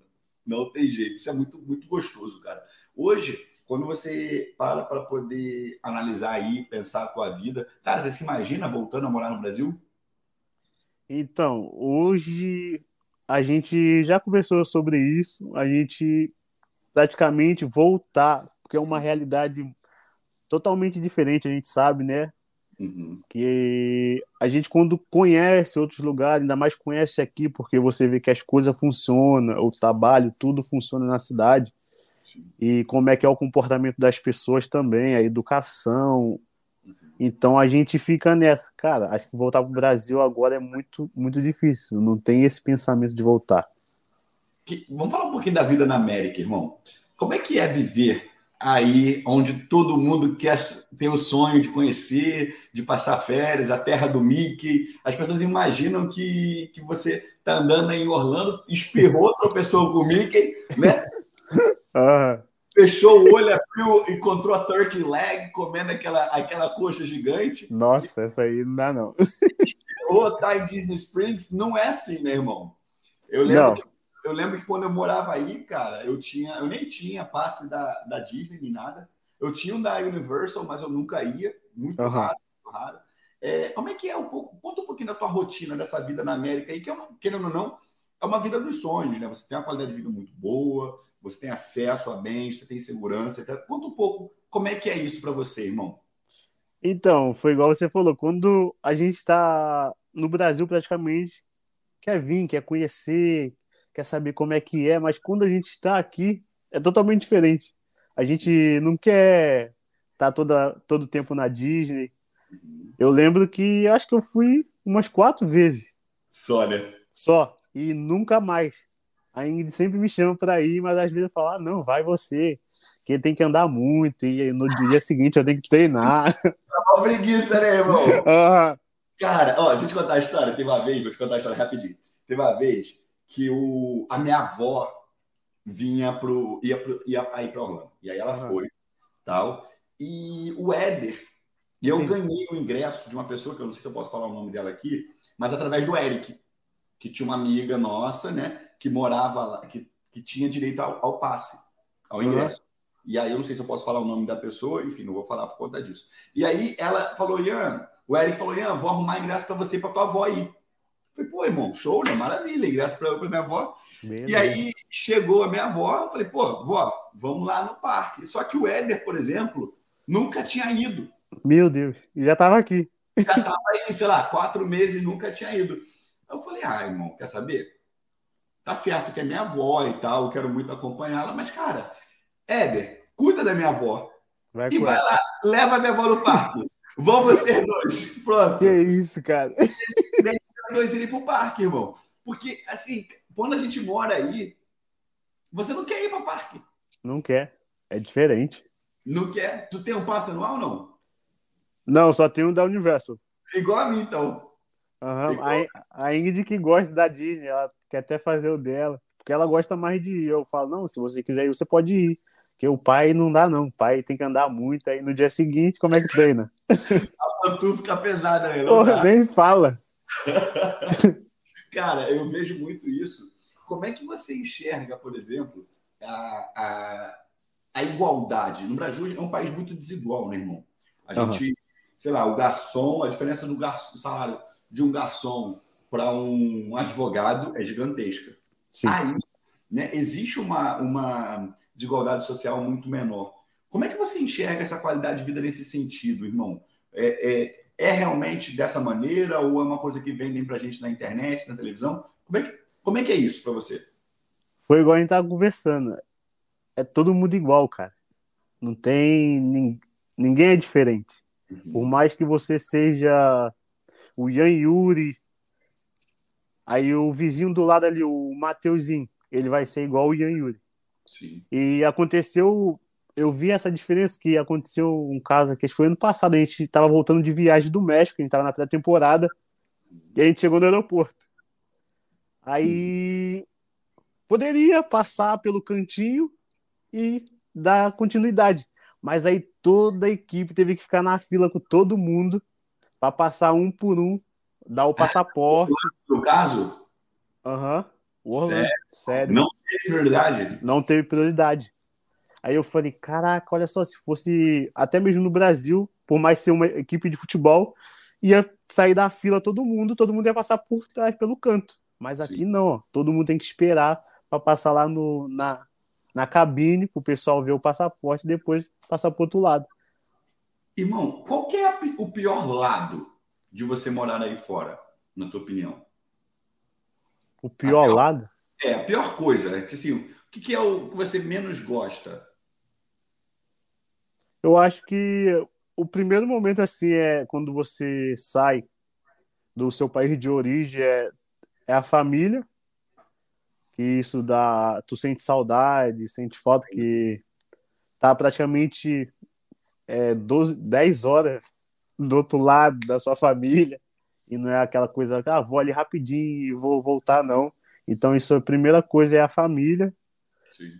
S1: Não tem jeito. Isso é muito, muito gostoso, cara. Hoje, quando você para para poder analisar aí, pensar a tua vida, cara, você se imagina voltando a morar no Brasil?
S2: Então, hoje a gente já conversou sobre isso, a gente praticamente voltar, porque é uma realidade totalmente diferente, a gente sabe, né?
S1: Uhum.
S2: Que a gente, quando conhece outros lugares, ainda mais conhece aqui, porque você vê que as coisas funcionam, o trabalho, tudo funciona na cidade, e como é que é o comportamento das pessoas também, a educação. Então a gente fica nessa, cara. Acho que voltar para o Brasil agora é muito, muito difícil. Não tem esse pensamento de voltar.
S1: Que- vamos falar um pouquinho da vida na América, irmão. Como é que é viver aí, onde todo mundo quer tem o sonho de conhecer, de passar férias, a terra do Mickey? As pessoas imaginam que, que você tá andando em Orlando, espirrou, tropeçou com o Mickey, né?
S2: Ah,
S1: Fechou o olho, abriu, encontrou a turkey leg, comendo aquela, aquela coxa gigante.
S2: nossa, essa aí não dá, não.
S1: Ou tá em Disney Springs, não é assim, né, irmão? Eu lembro,
S2: Não.
S1: que, eu lembro que quando eu morava aí, cara, eu tinha, eu nem tinha passe da, da Disney nem nada. Eu tinha um da Universal, mas eu nunca ia, muito
S2: Aham.
S1: raro, muito raro. É, como é que é um pouco? Conta um pouquinho da tua rotina dessa vida na América aí, que é uma, querendo ou não, é uma vida dos sonhos, né? Você tem uma qualidade de vida muito boa, você tem acesso a bens, você tem segurança, etc. Conta um pouco como é que é isso para você, irmão.
S2: Então, foi igual você falou, quando a gente está no Brasil praticamente, quer vir, quer conhecer, quer saber como é que é, mas quando a gente está aqui, é totalmente diferente. A gente não quer estar toda, todo o tempo na Disney. Eu lembro que acho que eu fui umas quatro vezes
S1: Só, né?
S2: só, e nunca mais. A Ingrid sempre me chama para ir, mas às vezes eu falo, ah, não, vai você, que tem que andar muito, e no dia seguinte eu tenho que treinar.
S1: Uma preguiça, né, irmão?
S2: Ah,
S1: Cara, ó, deixa eu te contar a história. Teve uma vez, vou te contar a história rapidinho. Teve uma vez que o, a minha avó vinha pro. ia, pro, ia aí pra Orlando. E aí ela
S2: Aham.
S1: foi, tal. E o Éder, e eu
S2: Sim.
S1: ganhei o ingresso de uma pessoa, que eu não sei se eu posso falar o nome dela aqui, mas através do Eric, que tinha uma amiga nossa, né, que morava lá, que, que tinha direito ao, ao passe, ao ingresso. E aí eu não sei se eu posso falar o nome da pessoa, enfim, não vou falar por conta disso. E aí ela falou, Ian, o Eric falou, Ian, vou arrumar ingresso para você e para tua avó aí. Eu falei, pô, irmão, show, né? Maravilha, ingresso para minha avó. E aí chegou a minha avó, eu falei, pô, vó, vamos lá no parque. Só que o Éder, por exemplo, nunca tinha ido.
S2: Meu Deus, e já tava aqui.
S1: Já estava aí, sei lá, quatro meses e nunca tinha ido. Eu falei, ah, irmão, quer saber? Tá certo que é minha avó e tal, eu quero muito acompanhá-la, mas, cara, Éder, cuida da minha avó
S2: Vai
S1: e vai lá, leva a minha avó no parque. Vão vocês dois. Pronto.
S2: Que isso, cara?
S1: dois irem pro parque, irmão. Porque, assim, quando a gente mora aí, você não quer ir para parque.
S2: Não quer. É diferente.
S1: Não quer. Tu tem um passe anual, não?
S2: Não, só tem um da Universal.
S1: Igual a mim, então.
S2: Aham,
S1: Igual.
S2: A, a Ingrid que gosta da Disney, ela quer até fazer o dela. Porque ela gosta mais de ir. Eu falo, não, se você quiser ir, você pode ir. Porque o pai não dá, não. O pai tem que andar muito. Aí no dia seguinte, como é que treina?
S1: Tu fica pesada aí, não
S2: Porra, nem fala.
S1: Cara, eu vejo muito isso. Como é que você enxerga, por exemplo, a, a, a igualdade? No Brasil é um país muito desigual, né, irmão? A
S2: Aham.
S1: gente, sei lá, o garçom, a diferença do garçom, salário de um garçom para um advogado é gigantesca.
S2: Sim.
S1: Aí, né, existe uma, uma desigualdade social muito menor. Como é que você enxerga essa qualidade de vida nesse sentido, irmão? É, é, é realmente dessa maneira ou é uma coisa que vendem pra gente na internet, na televisão? Como é que, como é, que é isso para você?
S2: Foi igual a gente tava conversando. É todo mundo igual, cara. Não tem. nin- Ninguém é diferente. Por mais que você seja o Yan Yuri, aí o vizinho do lado ali, o Mateuzinho, ele vai ser igual o Yan Yuri.
S1: Sim.
S2: E aconteceu, eu vi essa diferença que aconteceu um caso aqui, acho que foi ano passado, a gente tava voltando de viagem do México, a gente tava na pré-temporada, e a gente chegou no aeroporto. Aí poderia passar pelo cantinho e dar continuidade. Mas aí toda a equipe teve que ficar na fila com todo mundo para passar um por um, dar o passaporte.
S1: No caso,
S2: Aham. O Orlando, sério.
S1: não tem verdade.
S2: não teve prioridade. Aí eu falei, caraca, olha só, se fosse até mesmo no Brasil, por mais ser uma equipe de futebol, ia sair da fila todo mundo, todo mundo ia passar por trás pelo canto. Mas aqui Sim. não, ó. todo mundo tem que esperar para passar lá no, na, na cabine para o pessoal ver o passaporte e depois passar para outro lado.
S1: Irmão, qual que é o pior lado de você morar aí fora, na tua opinião?
S2: O pior, pior lado?
S1: É, a pior coisa. É que, assim, o que, que é o que você menos gosta?
S2: Eu acho que o primeiro momento assim é quando você sai do seu país de origem é, é a família que isso dá tu sente saudade sente falta que tá praticamente é, 12, 10 horas do outro lado da sua família e não é aquela coisa ah vou ali rapidinho e vou voltar não então isso a primeira coisa é a família Sim.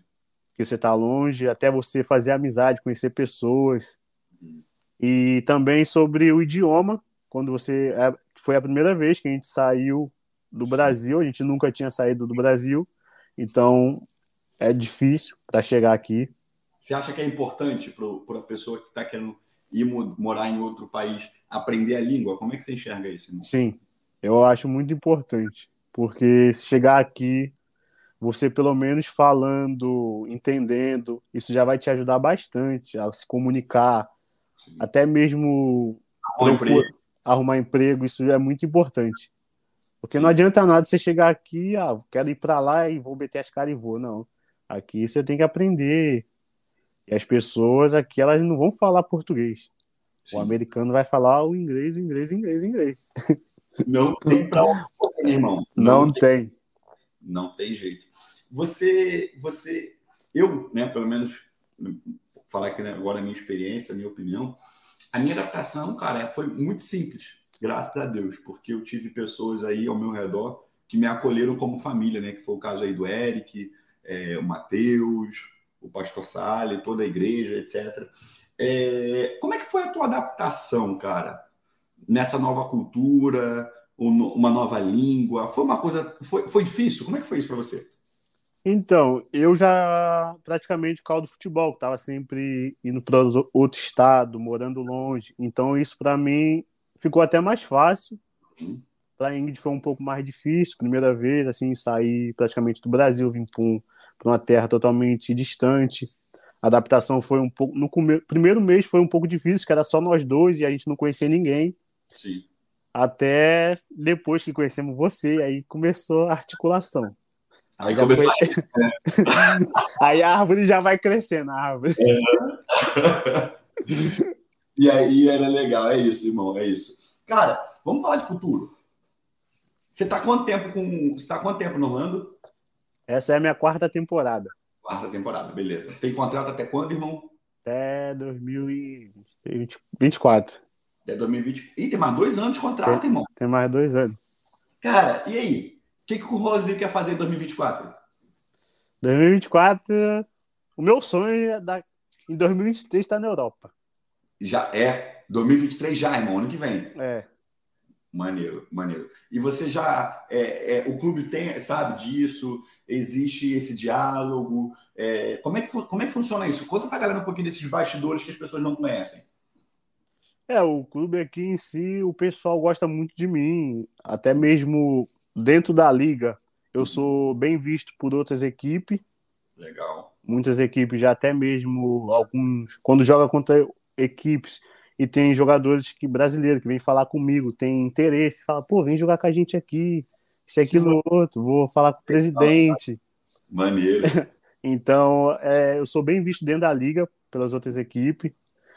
S2: que você tá longe até você fazer amizade conhecer pessoas uhum. E também sobre o idioma, quando você. É, foi a primeira vez que a gente saiu do Brasil, a gente nunca tinha saído do Brasil, então é difícil para chegar aqui.
S1: Você acha que é importante para a pessoa que está querendo ir morar em outro país aprender a língua? Como é que você enxerga isso? Irmão?
S2: Sim, eu acho muito importante, porque se chegar aqui, você pelo menos falando, entendendo, isso já vai te ajudar bastante a se comunicar, Sim. até mesmo arrumar emprego. arrumar emprego, isso é muito importante. Porque Sim. não adianta nada você chegar aqui, ah, quero ir para lá e vou meter as caras e vou. Não. Aqui você tem que aprender. E as pessoas aqui, elas não vão falar português. Sim. O americano vai falar o inglês, o inglês, o inglês, o inglês.
S1: Não tem pra onde, irmão.
S2: Não, não tem. tem.
S1: Não tem jeito. Você, você, eu, né, pelo menos falar aqui agora a minha experiência, a minha opinião. A minha adaptação, cara, foi muito simples, graças a Deus, porque eu tive pessoas aí ao meu redor que me acolheram como família, né? Que foi o caso aí do Eric, é, o Matheus, o pastor Sale, toda a igreja, etc. É, como é que foi a tua adaptação, cara, nessa nova cultura, uma nova língua? Foi uma coisa, foi, foi difícil? Como é que foi isso para você?
S2: Então, eu já praticamente por causa do futebol, estava sempre indo para outro estado, morando longe. Então, isso para mim ficou até mais fácil. Para a Ingrid foi um pouco mais difícil, primeira vez, assim, sair praticamente do Brasil, vim para uma terra totalmente distante. A adaptação foi um pouco. No primeiro mês foi um pouco difícil, que era só nós dois e a gente não conhecia ninguém.
S1: Sim.
S2: Até depois que conhecemos você, aí começou a articulação.
S1: Aí, começou
S2: foi... a... aí a árvore já vai crescendo, a árvore. É.
S1: e aí era legal, é isso, irmão, é isso. Cara, vamos falar de futuro. Você tá quanto tempo com. Você tá quanto tempo no Orlando?
S2: Essa é a minha quarta temporada.
S1: Quarta temporada, beleza. Tem contrato até quando, irmão?
S2: Até 2024.
S1: Até 2020. Ih, tem mais dois anos de contrato,
S2: tem,
S1: irmão.
S2: Tem mais dois anos.
S1: Cara, e aí? O que, que o Rose quer fazer em 2024?
S2: 2024, o meu sonho é da, em 2023 estar na Europa.
S1: Já é? 2023 já, irmão, ano que vem.
S2: É.
S1: Maneiro, maneiro. E você já. É, é, o clube tem, sabe disso? Existe esse diálogo? É, como, é que, como é que funciona isso? Conta pra galera um pouquinho desses bastidores que as pessoas não conhecem.
S2: É, o clube aqui em si, o pessoal gosta muito de mim, até mesmo dentro da liga, eu uhum. sou bem visto por outras equipes.
S1: Legal.
S2: Muitas equipes já até mesmo alguns quando joga contra equipes e tem jogadores que brasileiros que vêm falar comigo, tem interesse, fala, pô, vem jogar com a gente aqui, isso aquilo outro, vou falar com o presidente.
S1: Maneiro.
S2: então, é, eu sou bem visto dentro da liga pelas outras equipes,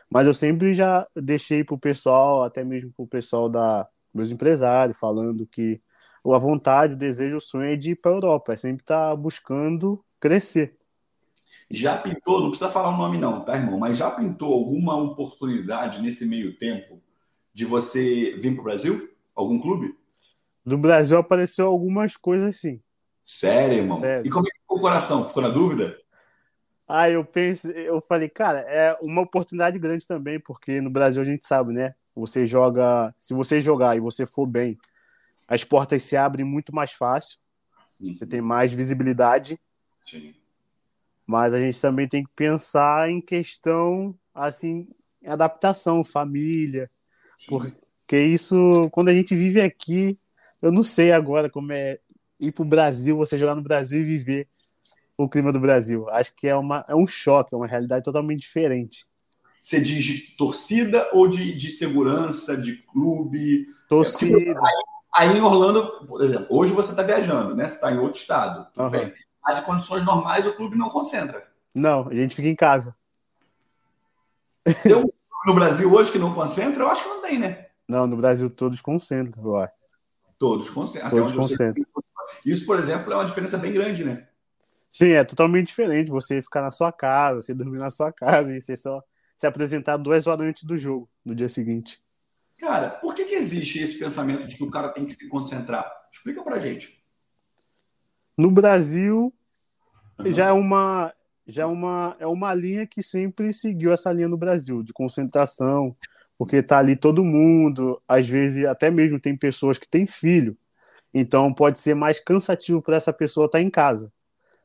S2: mas eu sempre já deixei para o pessoal, até mesmo para o pessoal da meus empresários, falando que a vontade, o desejo, o sonho é de ir para a Europa, é sempre estar tá buscando crescer.
S1: Já pintou, não precisa falar o nome não, tá, irmão? Mas já pintou alguma oportunidade nesse meio tempo de você vir para o Brasil? Algum clube?
S2: Do Brasil apareceu algumas coisas sim.
S1: Sério, irmão? Sério. E como é que ficou o coração? Ficou na dúvida?
S2: Ah, eu pensei, eu falei, cara, é uma oportunidade grande também, porque no Brasil a gente sabe, né? Você joga, se você jogar e você for bem, as portas se abrem muito mais fácil, Sim. você tem mais visibilidade.
S1: Sim.
S2: Mas a gente também tem que pensar em questão, assim, adaptação, família. Por, Porque isso, quando a gente vive aqui, eu não sei agora como é ir pro Brasil, você jogar no Brasil e viver o clima do Brasil. Acho que é, uma, é um choque, é uma realidade totalmente diferente.
S1: Você diz de torcida ou de, de segurança, de clube?
S2: Torcida.
S1: É, aí, aí, em Orlando, por exemplo, hoje você está viajando, né? Você está em outro estado, tudo uhum. bem. Mas em condições normais o clube não concentra.
S2: Não, a gente fica em casa.
S1: Tem um no Brasil hoje que não concentra? Eu acho que não tem, né?
S2: Não, no Brasil todos concentram, eu acho.
S1: Todos concentram.
S2: Todos concentram.
S1: Isso, por exemplo, é uma diferença bem grande, né?
S2: Sim, é totalmente diferente você ficar na sua casa, você dormir na sua casa e você só se apresentar duas horas antes do jogo, no dia seguinte.
S1: Cara, por que, que existe esse pensamento de que o cara tem que se concentrar? Explica pra gente.
S2: No Brasil, uhum. já é uma já é uma, é uma linha que sempre seguiu essa linha no Brasil, de concentração, porque tá ali todo mundo, às vezes até mesmo tem pessoas que têm filho, então pode ser mais cansativo para essa pessoa estar tá em casa.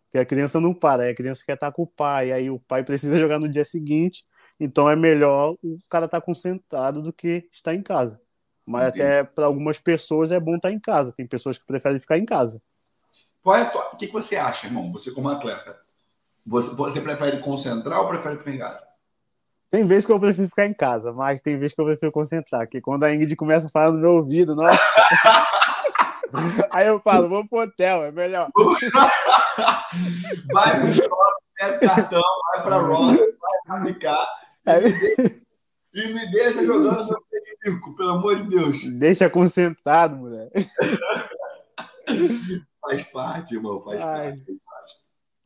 S2: Porque a criança não para, a criança quer estar tá com o pai, aí o pai precisa jogar no dia seguinte, então é melhor o cara estar tá concentrado do que estar em casa. Mas Entendi. até para algumas pessoas é bom estar em casa, tem pessoas que preferem ficar em casa.
S1: Qual é tua... O que você acha, irmão? Você como atleta, você, você prefere concentrar ou prefere ficar em casa?
S2: Tem vezes que eu prefiro ficar em casa, mas tem vezes que eu prefiro concentrar. Porque quando a Ingrid começa a falar no meu ouvido, nossa. Aí eu falo, vou pro hotel, é melhor.
S1: vai pro shopping, pega o cartão, vai pra Ross, vai fabricar. É. E me deixa jogando no P5, pelo amor de Deus.
S2: Deixa concentrado, mulher.
S1: faz parte, irmão, faz parte, faz parte.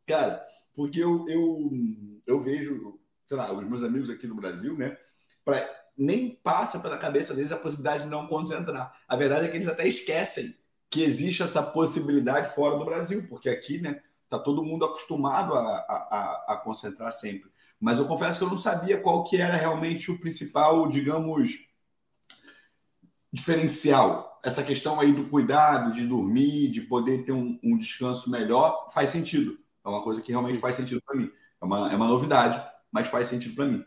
S1: Cara, porque eu, eu, eu vejo, sei lá, os meus amigos aqui no Brasil, né? Pra, nem passa pela cabeça deles a possibilidade de não concentrar. A verdade é que eles até esquecem que existe essa possibilidade fora do Brasil, porque aqui, né, tá todo mundo acostumado a, a, a, concentrar sempre. Mas eu confesso que eu não sabia qual que era realmente o principal, digamos, diferencial. Essa questão aí do cuidado, de dormir, de poder ter um, um descanso melhor, faz sentido. É uma coisa que realmente Sim. faz sentido para mim. É uma, é uma novidade, mas faz sentido para mim.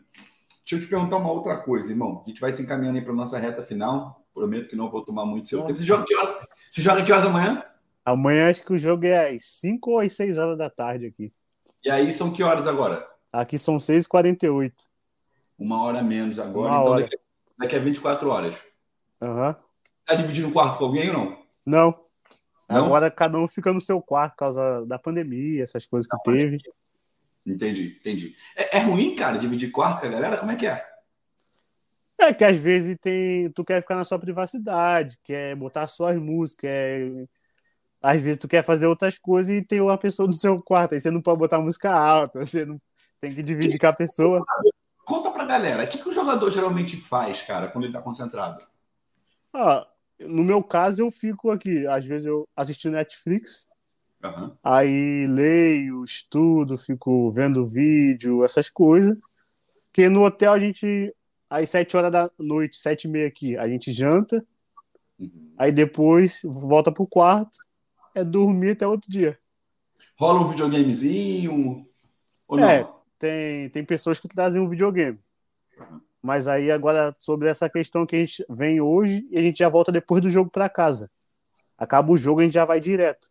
S1: Deixa eu te perguntar uma outra coisa, irmão. A gente vai se encaminhando aí para nossa reta final. Prometo que não vou tomar muito seu tempo. Você joga que? Você joga que horas amanhã?
S2: Amanhã acho que o jogo é às 5 ou às 6 horas da tarde aqui.
S1: E aí são que horas agora?
S2: Aqui são 6h48.
S1: Uma hora menos agora. Uma então hora. Daqui, daqui a 24 horas.
S2: Aham. Uhum.
S1: Tá dividindo o quarto com alguém ou não?
S2: Não. Não? Agora cada um fica no seu quarto por causa da pandemia, essas coisas que teve.
S1: Entendi, entendi. É, é, ruim, cara, dividir quarto com a galera? Como é que é?
S2: É que às vezes tem, tu quer ficar na sua privacidade, quer botar suas músicas, quer... às vezes tu quer fazer outras coisas e tem uma pessoa no seu quarto, aí você não pode botar música alta, você não tem que dividir com a pessoa.
S1: Conta pra galera, o que, que o jogador geralmente faz, cara, quando ele tá concentrado?
S2: Ah, no meu caso, eu fico aqui. Às vezes eu assisto Netflix, uhum. aí leio, estudo, fico vendo vídeo, essas coisas. Porque no hotel a gente, às sete horas da noite, sete e meia aqui, a gente janta, uhum. aí depois volta pro quarto, é dormir até outro dia.
S1: Rola um videogamezinho?
S2: Ou não? É, tem, tem pessoas que trazem um videogame. Uhum. Mas aí agora sobre essa questão que a gente vem hoje e a gente já volta depois do jogo para casa. Acaba o jogo a gente já vai direto.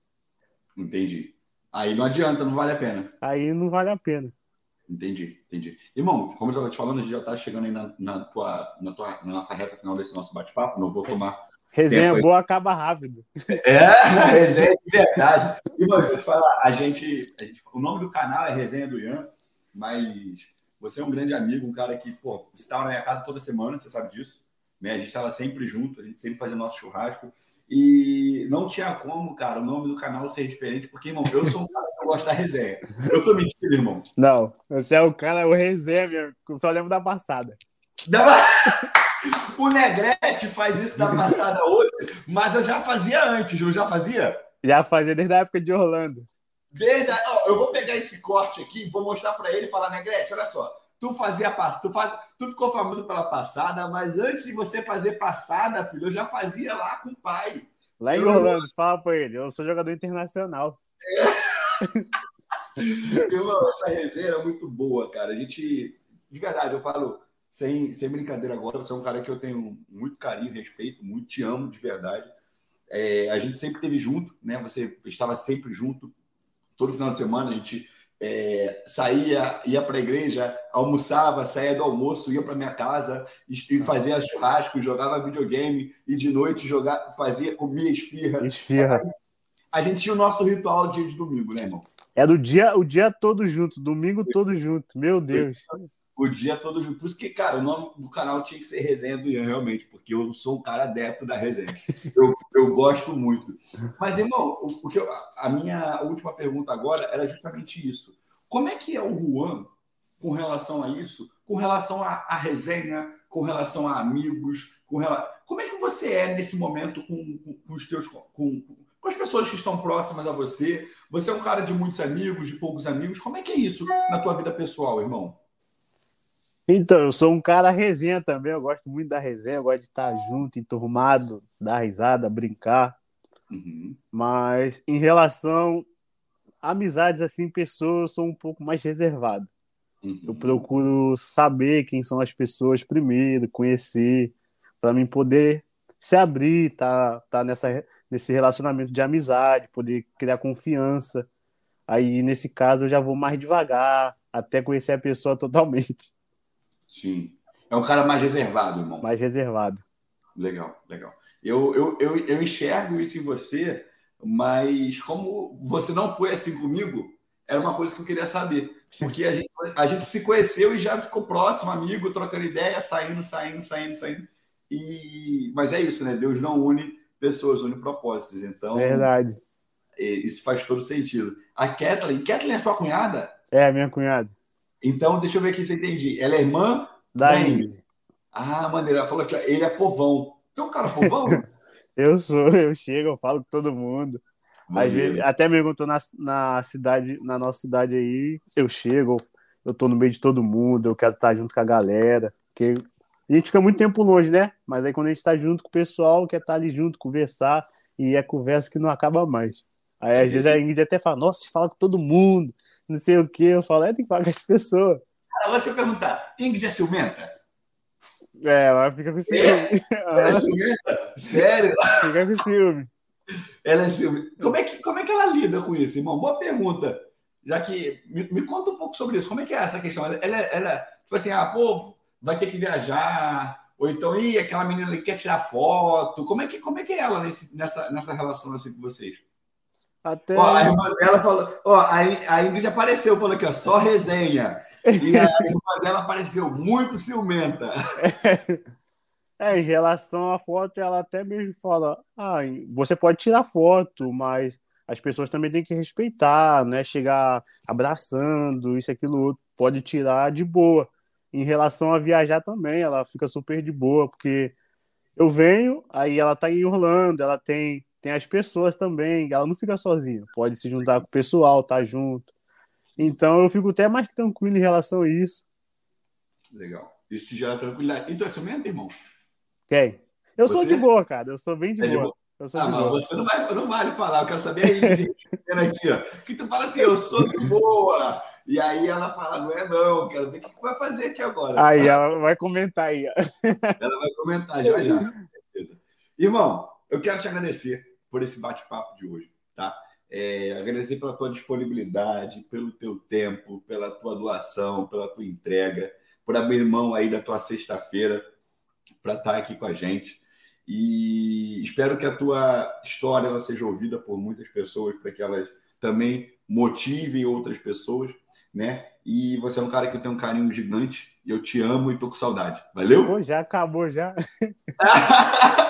S1: Entendi. Aí não adianta, não vale a pena.
S2: Aí não vale a pena.
S1: Entendi, entendi. Irmão, como eu estava te falando, a gente já está chegando aí na, na, tua, na, tua, na nossa reta final desse nosso bate-papo. Não vou tomar.
S2: Resenha boa acaba rápido.
S1: É, resenha de verdade. E, te falar, a gente, a gente, o nome do canal é Resenha do Ian, mas você é um grande amigo, um cara que, pô, você estava na minha casa toda semana, você sabe disso. Né? A gente estava sempre junto, a gente sempre fazia nosso churrasco. E não tinha como, cara, o nome do canal ser diferente, porque, irmão, eu sou um cara que gosta da resenha. Eu tô mentindo, irmão.
S2: Não, você é o cara, o resenha, meu. Eu só lembro da passada.
S1: Da... O Negrete faz isso da passada hoje, mas eu já fazia antes, eu já fazia?
S2: Já fazia desde a época de Orlando.
S1: Desde a... eu vou pegar esse corte aqui, vou mostrar para ele e falar, Negrete, olha só, tu fazia tu, faz... tu ficou famoso pela passada, mas antes de você fazer passada, filho, eu já fazia lá com o pai.
S2: Lá em eu... Orlando, fala para ele, eu sou jogador internacional.
S1: Irmão, essa resenha é muito boa, cara. A gente, de verdade, eu falo, sem, sem brincadeira agora, você é um cara que eu tenho muito carinho, respeito, muito te amo de verdade. É, a gente sempre esteve junto, né? Você estava sempre junto. Todo final de semana a gente é, saía, ia para a igreja, almoçava, saía do almoço, ia para minha casa e fazia churrasco, jogava videogame e de noite jogava, fazia, comia esfirra.
S2: Esfirra.
S1: A gente tinha o nosso ritual dia de domingo, né, irmão?
S2: Era o dia, o dia todo junto, domingo todo junto. Meu Deus.
S1: O dia todo junto. Por isso que, cara, o nome do canal tinha que ser Resenha do Ian, realmente, porque eu sou um cara adepto da resenha. Eu, eu gosto muito. Mas, irmão, o, que a minha última pergunta agora era justamente isso. Como é que é o Juan com relação a isso? Com relação à resenha, com relação a amigos, com relação... como é que você é nesse momento com, com, com os teus com, com as pessoas que estão próximas a você? Você é um cara de muitos amigos, de poucos amigos. Como é que é isso na tua vida pessoal, irmão?
S2: Então, eu sou um cara resenha também. Eu gosto muito da resenha, eu gosto de estar junto, enturmado, dar risada, brincar. Uhum. Mas em relação a amizades assim, pessoas, eu sou um pouco mais reservado. Uhum. Eu procuro saber quem são as pessoas primeiro, conhecer, para mim poder se abrir, tá, tá nessa nesse relacionamento de amizade, poder criar confiança. Aí, nesse caso, eu já vou mais devagar, até conhecer a pessoa totalmente.
S1: Sim. É um cara mais reservado, irmão.
S2: Mais reservado.
S1: Legal, legal. Eu, eu, eu, eu enxergo isso em você, mas como você não foi assim comigo, era uma coisa que eu queria saber. Porque a gente, a gente se conheceu e já ficou próximo, amigo, trocando ideia, saindo, saindo, saindo, saindo. E... Mas é isso, né? Deus não une pessoas, une propósitos. Então,
S2: verdade.
S1: É, isso faz todo sentido. A Kathleen, Kathleen é sua cunhada?
S2: É, minha cunhada.
S1: Então, deixa eu ver aqui se eu entendi. Ela é irmã
S2: da, da Ingrid.
S1: Ah, maneira. Ela falou que ele é povão. Então, cara, povão?
S2: eu sou, eu chego, eu falo com todo mundo. Às vezes, até mesmo eu na, na cidade, na nossa cidade aí, eu chego, eu tô no meio de todo mundo, eu quero estar junto com a galera. Porque a gente fica muito tempo longe, né? Mas aí quando a gente tá junto com o pessoal, quer estar ali junto, conversar, e é conversa que não acaba mais. Aí às vezes a Ingrid até fala, nossa, você fala com todo mundo, não sei o que. Eu falo, é, tem que com as pessoas.
S1: Agora deixa eu perguntar, Ingrid é ciumenta?
S2: É, ela fica com ciúme. É?
S1: Ela é ciumenta? Sério?
S2: Fica com ciúme.
S1: Ela é ciumenta. Como é, que, como é que ela lida com isso, irmão? Boa pergunta. Já que, me, me conta um pouco sobre isso. Como é que é essa questão? Ela, ela, ela tipo assim, ah, pô, vai ter que viajar, ou então, ih, aquela menina ali quer tirar foto. Como é que, como é, que é ela nesse, nessa, nessa relação assim com vocês?
S2: Até...
S1: Ó, a irmã dela falou, ó, a, Ingrid apareceu, falou aqui, ó, só resenha. E a irmã dela apareceu muito ciumenta.
S2: É, em relação à foto, ela até mesmo fala: ah, você pode tirar foto, mas as pessoas também têm que respeitar, né? Chegar abraçando, isso, aquilo, outro. Pode tirar de boa em relação a viajar também, ela fica super de boa, porque eu venho, aí ela tá em Orlando, ela tem, tem as pessoas também, ela não fica sozinha, pode se juntar com o pessoal, tá junto. Então eu fico até mais tranquilo em relação a isso.
S1: Legal. Isso te gera tranquilidade. E tu é ciumento, irmão?
S2: Quem? Eu você? sou de boa, cara. Eu sou bem de, é boa. de boa. Eu sou
S1: ah,
S2: de
S1: mas boa. você não, vai, não vale falar. Eu quero saber aí, aqui, ó. Que tu fala assim, eu sou de boa. E aí ela fala, não é não, quero ver o que vai fazer aqui agora.
S2: Aí ela vai comentar aí.
S1: Ela vai comentar já já. Beleza. Irmão, eu quero te agradecer por esse bate-papo de hoje, tá? É, agradecer pela tua disponibilidade, pelo teu tempo, pela tua doação, pela tua entrega, por abrir mão aí da tua sexta-feira para estar aqui com a gente. E espero que a tua história ela seja ouvida por muitas pessoas, para que elas também motivem outras pessoas né? E você é um cara que eu tenho um carinho gigante. Eu te amo e tô com saudade. Valeu?
S2: Pô, já acabou, já.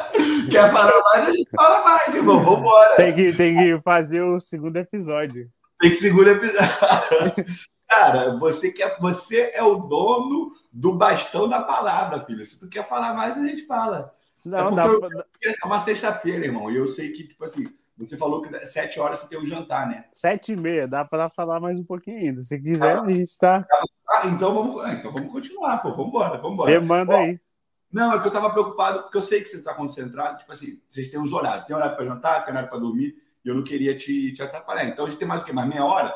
S1: Quer falar mais? A gente fala mais, irmão. Vambora.
S2: Tem que, tem que fazer o segundo episódio.
S1: Tem que segundo episódio. Cara, você, quer, você é o dono do bastão da palavra, filho. Se tu quer falar mais, a gente fala.
S2: Não, é dá eu,
S1: É uma sexta-feira, irmão. E eu sei que, tipo assim, você falou que sete horas você tem o jantar, né?
S2: Sete e meia, dá para falar mais um pouquinho ainda. Se quiser, ah, a gente está.
S1: Ah, então vamos, ah, então vamos continuar, pô. Vamos embora.
S2: Você manda aí.
S1: Não, é que eu estava preocupado, porque eu sei que você está concentrado. Tipo assim, vocês têm uns horários. Tem horário para jantar, tem horário para dormir. E eu não queria te, te atrapalhar. Então a gente tem mais o quê? Mais meia hora?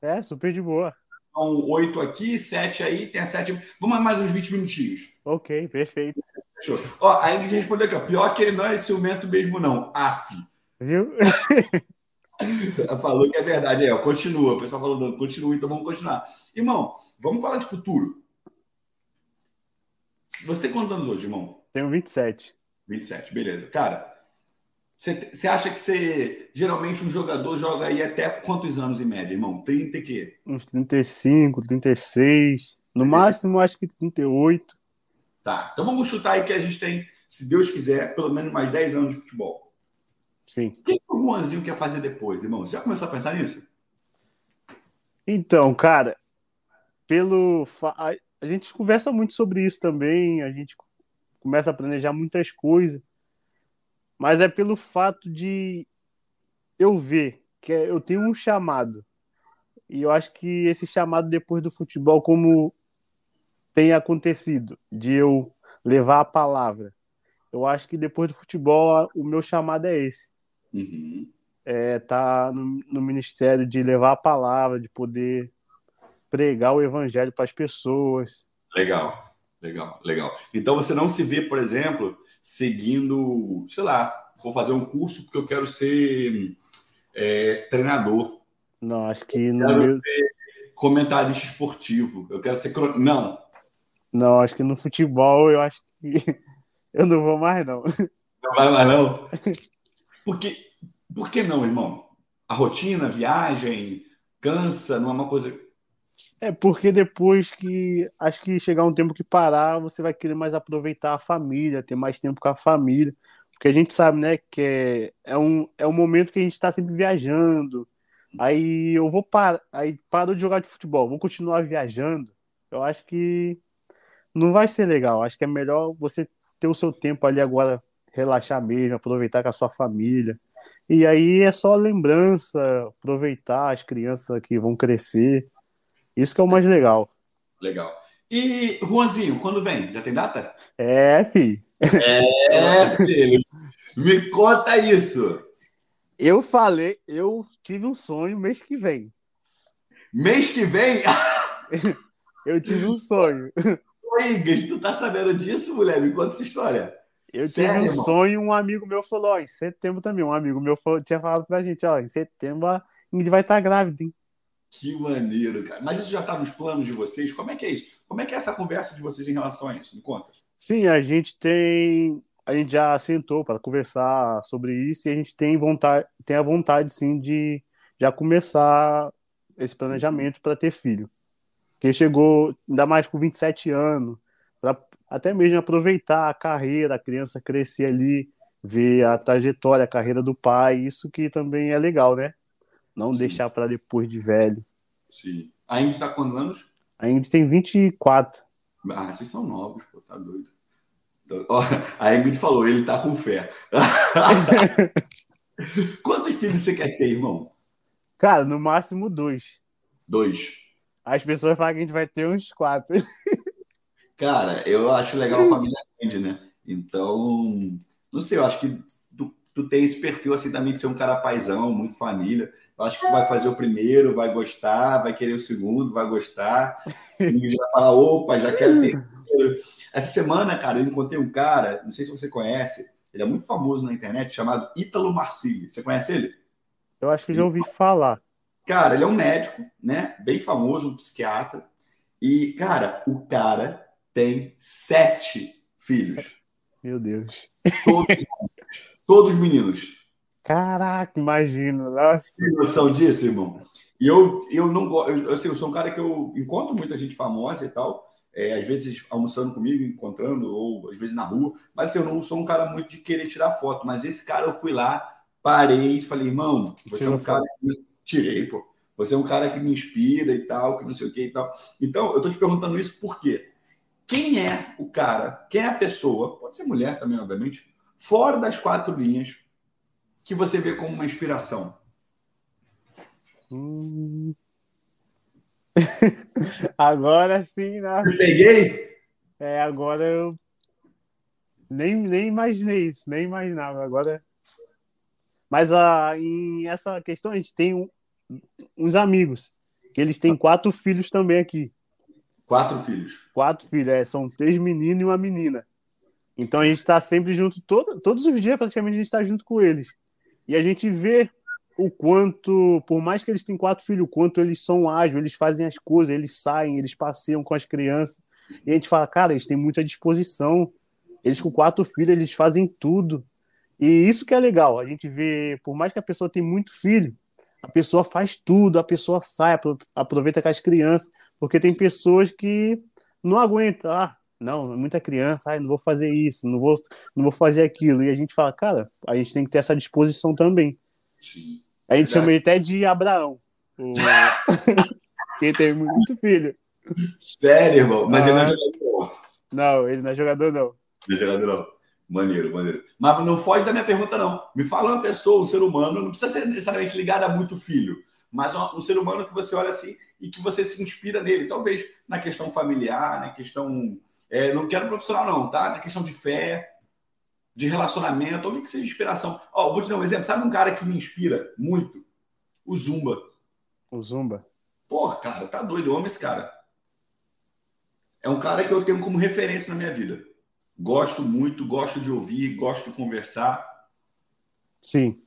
S2: É, super de boa.
S1: São oito aqui, sete aí, tem a sete. Vamos mais uns 20 minutinhos.
S2: Ok, perfeito.
S1: Fechou. Ó, a Ingrid respondeu aqui, ó. Pior que ele não é ciumento mesmo, não. Af.
S2: Viu?
S1: Falou que é verdade. É, continua. O pessoal falou, não, continua, então vamos continuar. Irmão, vamos falar de futuro. Você tem quantos anos hoje, irmão?
S2: Tenho 27.
S1: 27, beleza. Cara, você, acha que você. Geralmente um jogador joga aí até quantos anos em média, irmão? 30 e quê?
S2: Uns 35, 36. No máximo, acho que 38.
S1: Tá. Então vamos chutar aí que a gente tem, se Deus quiser, pelo menos mais 10 anos de futebol.
S2: Sim.
S1: O que o Juanzinho quer fazer depois, irmão? Você já começou a pensar nisso?
S2: Então, cara, pelo. fa- A gente conversa muito sobre isso também, a gente começa a planejar muitas coisas, mas é pelo fato de eu ver que é- eu tenho um chamado, e eu acho que esse chamado depois do futebol, como tem acontecido, de eu levar a palavra, eu acho que depois do futebol o meu chamado é esse.
S1: Uhum.
S2: é, tá no, no ministério de levar a palavra, de poder pregar o evangelho para as pessoas.
S1: Legal, legal, legal. Então você não se vê, por exemplo, seguindo, sei lá, vou fazer um curso porque eu quero ser é, treinador,
S2: Não, acho que no
S1: Quero
S2: meu-
S1: comentarista esportivo, eu quero ser. Não,
S2: não, acho que no futebol eu acho que eu não vou mais não.
S1: não vai mais não. Porque, por que não, irmão? A rotina, a viagem, cansa, não é uma coisa.
S2: É porque depois que acho que chegar um tempo que parar, você vai querer mais aproveitar a família, ter mais tempo com a família, porque a gente sabe, né, que é, é um é um momento que a gente está sempre viajando. Aí eu vou parar, aí paro de jogar de futebol, vou continuar viajando. Eu acho que não vai ser legal. Acho que é melhor você ter o seu tempo ali agora, relaxar mesmo, aproveitar com a sua família. E aí é só lembrança, aproveitar as crianças que vão crescer. Isso que é o mais legal.
S1: Legal. E, Juanzinho, quando vem? Já tem data?
S2: É, fi.
S1: É, filho. Me conta isso.
S2: Eu falei, eu tive um sonho mês que vem.
S1: Mês que vem.
S2: Eu tive um sonho.
S1: Oi, Ingrid, tu tá sabendo disso, mulher? Me conta essa história.
S2: Eu
S1: Sério,
S2: tive um
S1: irmão?
S2: sonho, um amigo meu falou, ó, em setembro também, um amigo meu falou- tinha falado pra gente, ó, em setembro a Ingrid vai estar grávida, hein?
S1: Que maneiro, cara. Mas isso já tá nos planos de vocês? Como é que é isso? Como é que é essa conversa de vocês em relação a isso? Me conta.
S2: Sim, a gente tem, a gente já sentou para conversar sobre isso e a gente tem vontade, tem a vontade sim de já começar esse planejamento para ter filho. Porque chegou ainda mais com 27 anos, para até mesmo aproveitar a carreira, a criança crescer ali, ver a trajetória, a carreira do pai, isso que também é legal, né? Não
S1: Sim.
S2: deixar para depois de velho.
S1: Sim. A Ingrid tá quantos anos?
S2: A gente tem 24.
S1: Ah, vocês são novos, pô, tá doido. Então, ó, a Ingrid falou, ele tá com fé. Quantos filhos você quer ter, irmão?
S2: Cara, no máximo dois.
S1: Dois.
S2: As pessoas falam que a gente vai ter uns quatro.
S1: Cara, eu acho legal a família grande, né? Então, não sei, eu acho que tu, tu tem esse perfil assim também de ser um cara paizão, muito família. Eu acho que tu vai fazer o primeiro, vai gostar, vai querer o segundo, vai gostar. E já fala, opa, já quero ter. Essa semana, cara, eu encontrei um cara, não sei se você conhece, ele é muito famoso na internet, chamado Ítalo Marcilli. Você conhece ele?
S2: Eu acho que já ouvi falar.
S1: Cara, ele é um médico, né? Bem famoso, um psiquiatra. E, cara, o cara tem sete filhos.
S2: Meu Deus.
S1: Todos, todos meninos.
S2: Caraca, imagina. Nossa.
S1: Tem noção disso, irmão? E eu, eu não gosto. Eu, assim, eu sou um cara que eu encontro muita gente famosa e tal. é, às vezes almoçando comigo, encontrando, ou às vezes na rua. Mas assim, eu não sou um cara muito de querer tirar foto. Mas esse cara eu fui lá, parei e falei, irmão, você é um cara que me... tirei, pô. Você é um cara que me inspira e tal, que não sei o que e tal. Então, eu tô te perguntando isso por quê? Quem é o cara, quem é a pessoa, pode ser mulher também, obviamente, fora das quatro linhas, que você vê como uma inspiração?
S2: Hum. agora sim, né?
S1: Eu peguei?
S2: É, agora eu nem, nem imaginei isso, nem imaginava. Agora. Mas ah, em essa questão a gente tem um- uns amigos que eles têm quatro filhos também aqui.
S1: Quatro filhos.
S2: Quatro filhos, é, são três meninos e uma menina. Então a gente está sempre junto, todo, todos os dias praticamente a gente está junto com eles. E a gente vê o quanto, por mais que eles tenham quatro filhos, o quanto eles são ágeis, eles fazem as coisas, eles saem, eles passeiam com as crianças. E a gente fala, cara, eles têm muita disposição. Eles com quatro filhos, eles fazem tudo. E isso que é legal, a gente vê, por mais que a pessoa tenha muito filho, a pessoa faz tudo, a pessoa sai, aproveita com as crianças, porque tem pessoas que não aguentam, ah, não, muita criança, ah, não vou fazer isso, não vou, não vou fazer aquilo. E a gente fala, cara, a gente tem que ter essa disposição também. Sim. A gente chama ele até de Abraão. O... Quem tem muito filho.
S1: Sério, irmão? Mas ah, ele não é jogador.
S2: Não, ele não é jogador, não.
S1: Não é jogador, não. Maneiro, maneiro. Mas não foge da minha pergunta, não. Me fala uma pessoa, um ser humano, não precisa ser necessariamente ligado a muito filho, mas um, um ser humano que você olha assim e que você se inspira nele. Talvez na questão familiar, na questão. É, não quero profissional, não, tá? Na questão de fé, de relacionamento, alguém que seja inspiração. Ó, vou te dar um exemplo. Sabe um cara que me inspira muito? O Zumba.
S2: O Zumba.
S1: Porra, cara, tá doido. Eu amo esse cara. É um cara que eu tenho como referência na minha vida. Gosto muito, gosto de ouvir, gosto de conversar.
S2: Sim.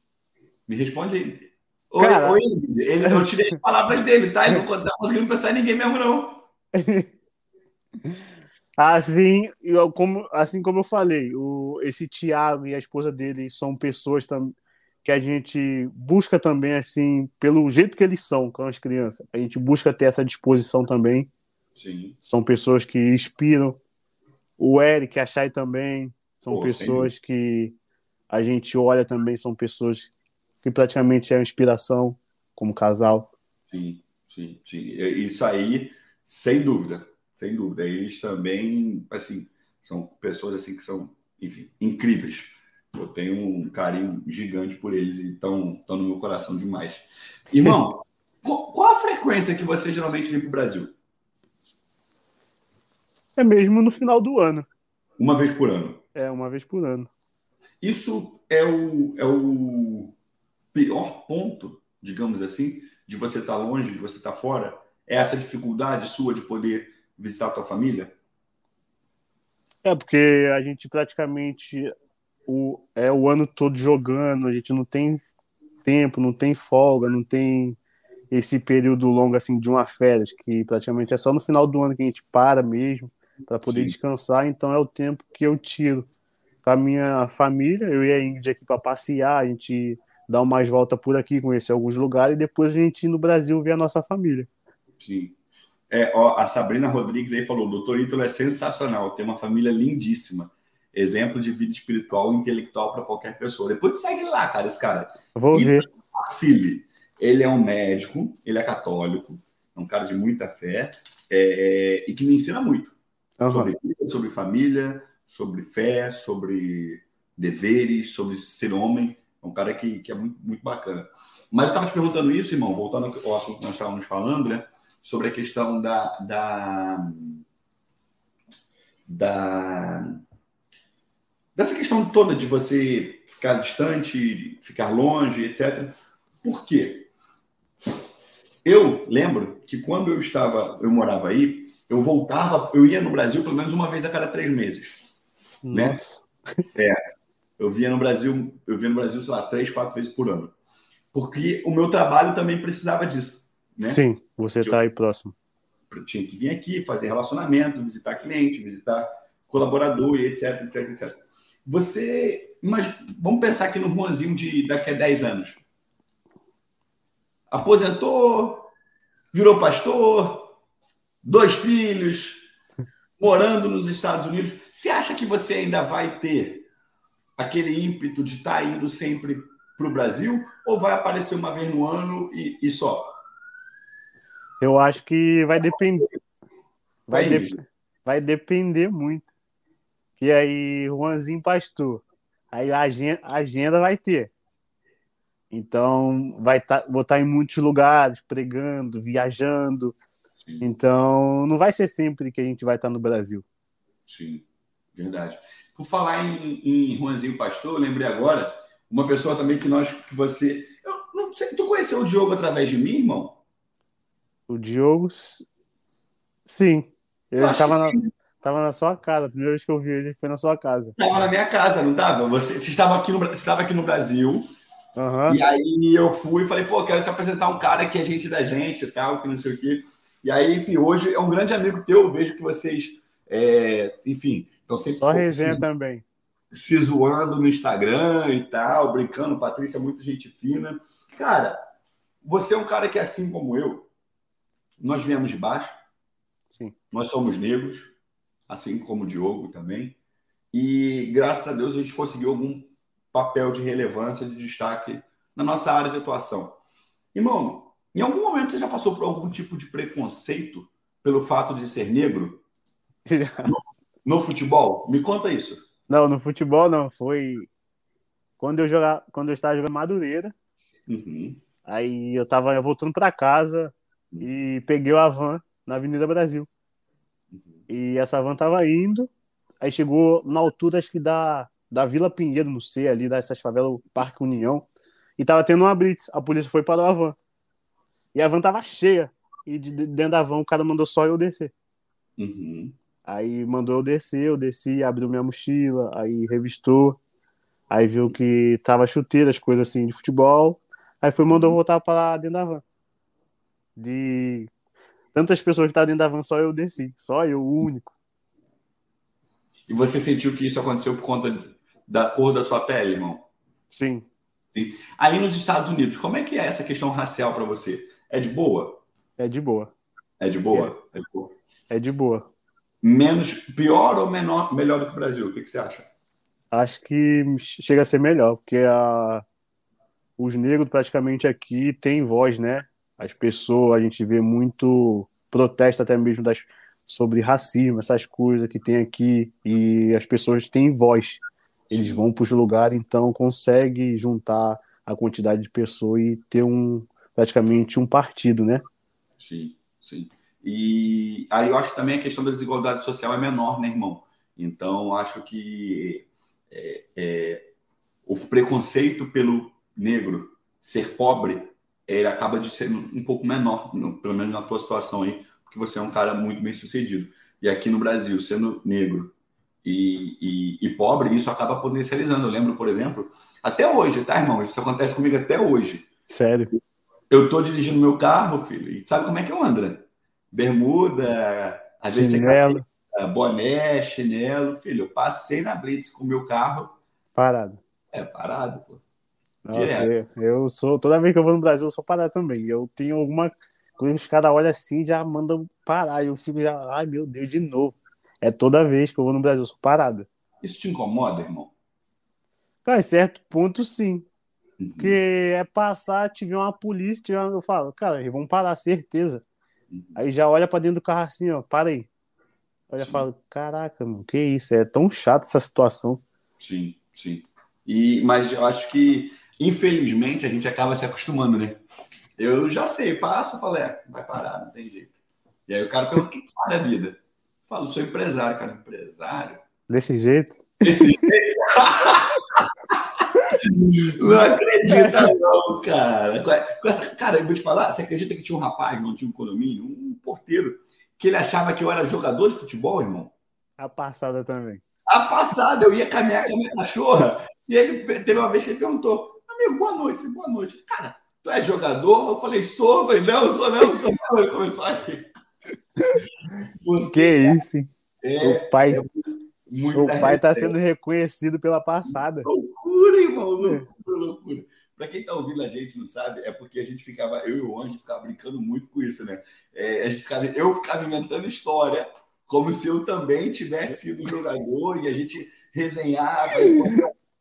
S1: Me responde aí. Oi, Cara... oi, ele, eu tirei as palavras dele, tá? Ele não tá conseguindo pensar em ninguém mesmo, não.
S2: Assim, eu, como, assim como eu falei, o, esse Tiago e a esposa dele são pessoas tam, que a gente busca também, assim, pelo jeito que eles são com as crianças. A gente busca ter essa disposição também.
S1: Sim.
S2: São pessoas que inspiram, o Eric, a Chay também, são Pô, pessoas que a gente olha também, são pessoas que praticamente é uma inspiração como casal.
S1: Sim, sim, sim. Isso aí, sem dúvida, sem dúvida. Eles também, assim, são pessoas assim que são, enfim, incríveis. Eu tenho um carinho gigante por eles e estão no meu coração demais. Irmão, qual a frequência que você geralmente vem para o Brasil?
S2: É mesmo no final do ano.
S1: Uma vez por ano.
S2: É, uma vez por ano.
S1: Isso é o, é o pior ponto, digamos assim, de você estar tá longe, de você estar tá fora? É essa dificuldade sua de poder visitar a tua família?
S2: É, porque a gente praticamente o, é o ano todo jogando, a gente não tem tempo, não tem folga, não tem esse período longo assim de uma férias, que praticamente é só no final do ano que a gente para mesmo para poder Sim. descansar. Então é o tempo que eu tiro com a minha família. Eu e a Ingrid aqui para passear, a gente dar umas voltas por aqui, conhecer alguns lugares e depois a gente ir no Brasil ver a nossa família.
S1: Sim. É, ó, a Sabrina Rodrigues aí falou: o doutor Ítalo é sensacional, tem uma família lindíssima. Exemplo de vida espiritual e intelectual para qualquer pessoa. Depois segue lá, cara, esse cara.
S2: Vou Ítalo ver.
S1: Facile. Ele é um médico, ele é católico, é um cara de muita fé é, é, e que me ensina muito. Uhum. Sobre sobre família, sobre fé, sobre deveres, sobre ser homem. É um cara que, que é muito, muito bacana. Mas eu estava te perguntando isso, irmão, voltando ao assunto que nós estávamos falando, né? Sobre a questão da, da, da dessa questão toda de você ficar distante, ficar longe, etc. Por quê? Eu lembro que quando eu estava, eu morava aí, eu voltava, eu ia no Brasil pelo menos uma vez a cada três meses. Né? Nossa. Né? É. Eu via no Brasil, eu via no Brasil, sei lá, três, quatro vezes por ano. Porque o meu trabalho também precisava disso. Né?
S2: Sim, você está aí próximo.
S1: Tinha que vir aqui, fazer relacionamento, visitar cliente, visitar colaborador, etc, etc, etc. Você, imagina, vamos pensar aqui no Juanzinho de daqui a 10 anos. Aposentou, virou pastor, dois filhos, morando nos Estados Unidos. Você acha que você ainda vai ter aquele ímpeto de estar tá indo sempre para o Brasil? Ou vai aparecer uma vez no ano e, e só?
S2: Eu acho que vai depender. Vai, de... vai depender muito. E aí, Juanzinho Pastor. Aí a agenda, a agenda vai ter. Então, vai tá, vou estar em muitos lugares, pregando, viajando, então, não vai ser sempre que a gente vai estar no Brasil.
S1: Sim, verdade. Por falar em, em Juanzinho Pastor, eu lembrei agora uma pessoa também que nós, que você. Eu não sei, tu conheceu o Diogo através de mim, irmão?
S2: O Diogo, sim. Ele
S1: acho
S2: tava
S1: que
S2: na,
S1: sim.
S2: tava na sua casa. A primeira vez que eu vi ele foi na sua casa.
S1: Estava na minha casa, não estava? Você, você estava aqui no, você estava aqui no Brasil.
S2: Aham.
S1: E aí eu fui e falei, pô, quero te apresentar um cara que é gente da gente e tal, que não sei o quê. E aí, enfim, hoje é um grande amigo teu, eu vejo que vocês, é, enfim, estão sempre
S2: Só
S1: se,
S2: resenha também.
S1: se zoando no Instagram e tal, brincando. Patrícia é muito gente fina. Cara, você é um cara que, assim como eu, nós viemos de baixo,
S2: Sim.
S1: nós somos negros, assim como o Diogo também. E graças a Deus a gente conseguiu algum papel de relevância, de destaque na nossa área de atuação. Irmão, em algum momento você já passou por algum tipo de preconceito pelo fato de ser negro no futebol? Me conta isso.
S2: Não, no futebol não. Foi quando eu jogar, quando eu estava jogando Madureira.
S1: Uhum.
S2: Aí eu tava voltando para casa e peguei a van na Avenida Brasil. E essa van tava indo, aí chegou na altura, acho que da, da Vila Pinheiro, não sei, ali dessas favelas, o Parque União, e tava tendo uma blitz. A polícia foi para a van. E a van tava cheia. E de de dentro da van o cara mandou só eu descer.
S1: Uhum.
S2: Aí mandou eu descer, eu desci, abriu minha mochila, aí revistou, aí viu que tava chuteira, as coisas assim de futebol, aí foi mandou eu voltar para dentro da van. De tantas pessoas que estavam dentro da van, só eu desci, só eu, o único.
S1: E você sentiu que isso aconteceu por conta da cor da sua pele, irmão?
S2: Sim.
S1: Aí nos Estados Unidos, como é que é essa questão racial para você? É de boa?
S2: É de boa.
S1: É de boa? É de boa.
S2: É de boa.
S1: Menos pior ou menor, melhor do que o Brasil? O que, que você acha?
S2: Acho que chega a ser melhor, porque a... os negros praticamente aqui têm voz, né? As pessoas, a gente vê muito protesto até mesmo das... sobre racismo, essas coisas que tem aqui, e as pessoas têm voz. Eles vão para os lugares, então consegue juntar a quantidade de pessoas e ter um praticamente um partido, né?
S1: Sim, sim. E aí eu acho que também a questão da desigualdade social é menor, né, irmão? Então acho que é, é, o preconceito pelo negro ser pobre ele acaba de ser um pouco menor, no- pelo menos na tua situação aí, porque você é um cara muito bem sucedido. E aqui no Brasil, sendo negro e, e- e pobre, isso acaba potencializando. Eu lembro, por exemplo, até hoje, tá, irmão? Isso acontece comigo até hoje.
S2: Sério.
S1: Eu tô dirigindo meu carro, filho, e sabe como é que eu ando, né? Bermuda, às vezes
S2: Chinelo,
S1: boné, chinelo, filho. Eu passei na Blitz com o meu carro,
S2: parado.
S1: é parado, pô.
S2: Nossa, eu, eu sou. Toda vez que eu vou no Brasil, eu sou parado também. Eu tenho alguma coisa que os caras olham assim já mandam parar. Eu fico já, ai meu Deus, de novo. É toda vez que eu vou no Brasil, eu sou parada.
S1: Isso te incomoda, irmão?
S2: Cara, em certo ponto, sim.
S1: Uhum.
S2: Porque é passar, tiver uma polícia, tiver uma- eu falo, cara, eles vão parar, certeza.
S1: Uhum.
S2: Aí já olha pra dentro do carro assim, ó, para aí. Olha e fala, caraca, mano, que isso? É tão chato essa situação.
S1: Sim, sim. E, mas eu acho que, infelizmente, a gente acaba se acostumando, né? Eu já sei, passo, falo, é, vai parar, não tem jeito. E aí o cara pergunta, o que faz da vida? Eu falo, sou empresário, cara. Empresário?
S2: Desse jeito.
S1: Esse jeito. Não acredita, não, cara. Com essa- cara, eu vou te falar, você acredita que tinha um rapaz no antigo condomínio, um porteiro, que ele achava que eu era jogador de futebol, irmão?
S2: A passada também.
S1: A passada, eu ia caminhar com a minha cachorra, e ele teve uma vez que ele perguntou: Amigo, boa noite. Falei, boa noite. Cara, tu é jogador? Eu falei, sou. Eu falei, não, sou não, sou não. Ele começou a rir.
S2: Que isso, hein?
S1: É,
S2: o pai,
S1: muita
S2: o pai tá
S1: resenha.
S2: sendo reconhecido pela passada.
S1: Loucura, irmão, loucura, loucura. Pra quem tá ouvindo a gente não sabe, é porque a gente ficava, eu e o Anjo ficava brincando muito com isso, né? É, a gente ficava, eu ficava inventando história, como se eu também tivesse sido jogador, e a gente resenhava,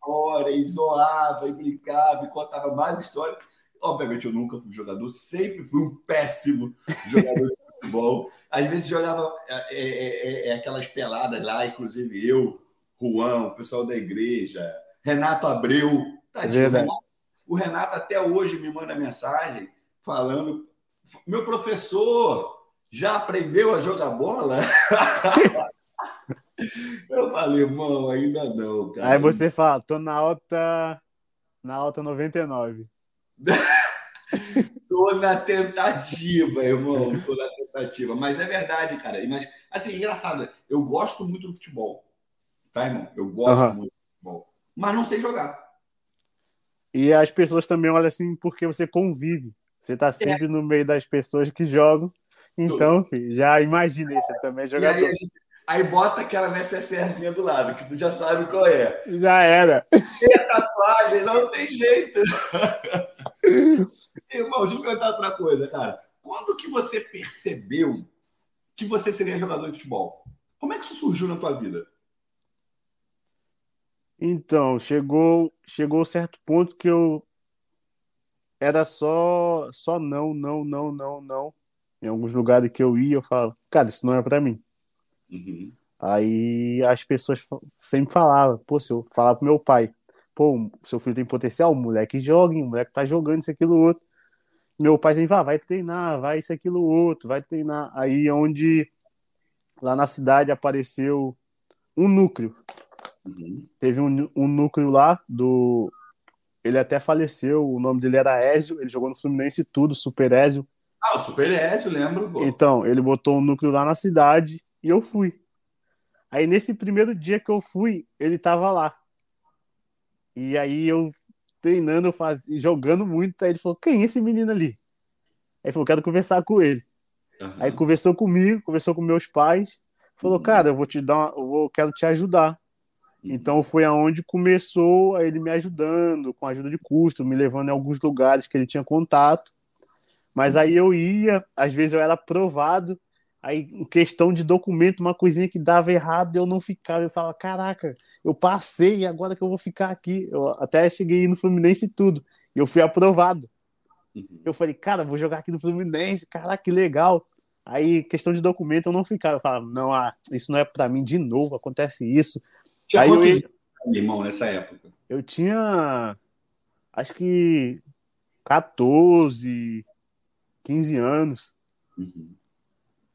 S1: história, e zoava, e brincava, e contava mais história. Obviamente eu nunca fui jogador, sempre fui um péssimo jogador de futebol. Às vezes jogava é, é, é, é, aquelas peladas lá, inclusive eu, Juan, o pessoal da igreja, Renato Abreu. Tadinho. Renato, o Renato até hoje me manda mensagem falando: meu professor já aprendeu a jogar bola? Eu falei, irmão, ainda não, cara.
S2: Aí você fala, tô na alta. Na alta 99.
S1: Tô na tentativa, irmão. Tô na tentativa. Mas é verdade, cara. Mas, assim, engraçado. Eu gosto muito do futebol. Tá, irmão? Eu gosto uhum. muito do futebol. Mas não sei jogar.
S2: E as pessoas também olham assim porque você convive. Você tá sempre é. no meio das pessoas que jogam. Então, filho, já imaginei, você também é jogador.
S1: Aí, gente, aí, bota aquela necessairezinha do lado, que tu já sabe qual é.
S2: Já era.
S1: Tem tatuagem, não tem jeito. Irmão, deixa eu perguntar outra coisa, cara. Quando que você percebeu que você seria jogador de futebol? Como é que isso surgiu na tua vida?
S2: Então, chegou chegou certo ponto que eu era só só não, não, não, não, não. Em alguns lugares que eu ia, eu falava, cara, isso não é para mim. Uhum. Aí as pessoas sempre falavam, pô, se eu falar pro meu pai, pô, seu filho tem potencial, o moleque joga, o moleque tá jogando isso, aquilo, outro. Meu pai sempre fala, vai treinar, vai isso, aquilo, outro, vai treinar. Aí é onde lá na cidade apareceu um núcleo Uhum. Teve um, um núcleo lá do. Ele até faleceu, o nome dele era Ézio, ele jogou no Fluminense tudo, Super Ézio.
S1: Ah, o Super Ézio, lembro. Pô.
S2: Então, ele botou um núcleo lá na cidade e eu fui. Aí nesse primeiro dia que eu fui, ele tava lá. E aí eu treinando, faz... jogando muito, aí ele falou: "Quem é esse menino ali?" Aí falou: "Quero conversar com ele". Uhum. Aí conversou comigo, conversou com meus pais, falou: uhum. "Cara, eu vou te dar, uma... eu vou... quero te ajudar". Então foi aonde começou ele me ajudando, com ajuda de custo, me levando em alguns lugares que ele tinha contato. Mas aí eu ia, às vezes eu era aprovado, aí questão de documento, uma coisinha que dava errado, eu não ficava, eu falava, caraca, eu passei, agora que eu vou ficar aqui. Eu até cheguei no Fluminense e tudo, e eu fui aprovado. Uhum. Eu falei, cara, vou jogar aqui no Fluminense, caraca, que legal. Aí, questão de documento, eu não ficava, eu falava, não, ah, isso não é para mim de novo, acontece isso.
S1: Tinha aí eu, irmão nessa época?
S2: Eu tinha acho que 14, 15 anos. Uhum.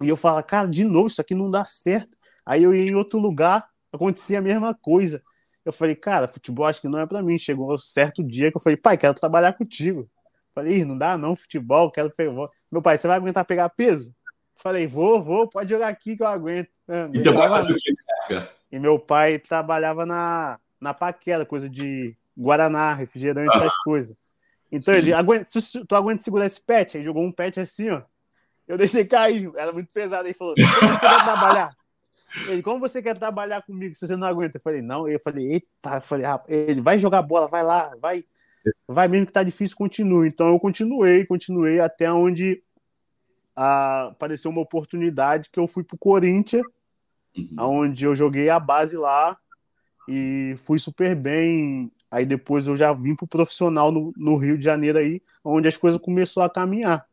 S2: E eu falava, cara, de novo, isso aqui não dá certo. Aí eu ia em outro lugar, acontecia a mesma coisa. Eu falei, cara, futebol acho que não é para mim. Chegou um certo dia que eu falei, pai, quero trabalhar contigo. Falei, não dá não, futebol, quero pegar. Meu pai, você vai aguentar pegar peso? Falei, vou, vou, pode jogar aqui que eu aguento.
S1: Vai fazer o que,
S2: e meu pai trabalhava na, na paquera, coisa de Guaraná, refrigerante, ah. essas coisas. Então Sim. ele, aguenta, se tu aguenta segurar esse pet, aí jogou um pet assim, ó. Eu deixei cair, era muito pesado. Aí falou: Como você quer trabalhar? Ele, como você quer trabalhar comigo se você não aguenta? Eu falei, não. Eu falei, eita, eu falei, rapaz, ele vai jogar bola, vai lá, vai, vai mesmo que tá difícil, continue. Então eu continuei, continuei até onde ah, apareceu uma oportunidade que eu fui pro Corinthians uhum. onde eu joguei a base lá e fui super bem. Aí depois eu já vim pro profissional no, no Rio de Janeiro aí, onde as coisas começou a caminhar.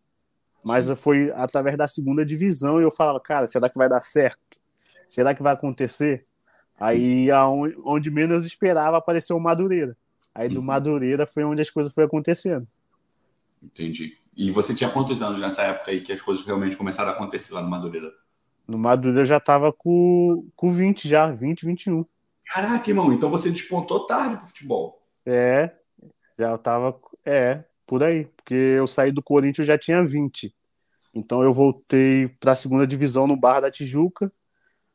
S2: Mas Sim. foi através da segunda divisão e eu falava, cara, será que vai dar certo? Será que vai acontecer? Aí aonde, onde menos esperava apareceu o Madureira. Aí do uhum. Madureira foi onde as coisas foram acontecendo.
S1: Entendi. E você tinha quantos anos nessa época aí que as coisas realmente começaram a acontecer lá no Madureira?
S2: No Madureira eu já tava com, com 20 já, 20, 21.
S1: Caraca, irmão, então você despontou tarde pro futebol.
S2: É, já tava, é, por aí, porque eu saí do Corinthians eu já tinha 20. Então eu voltei para a segunda divisão no Barra da Tijuca.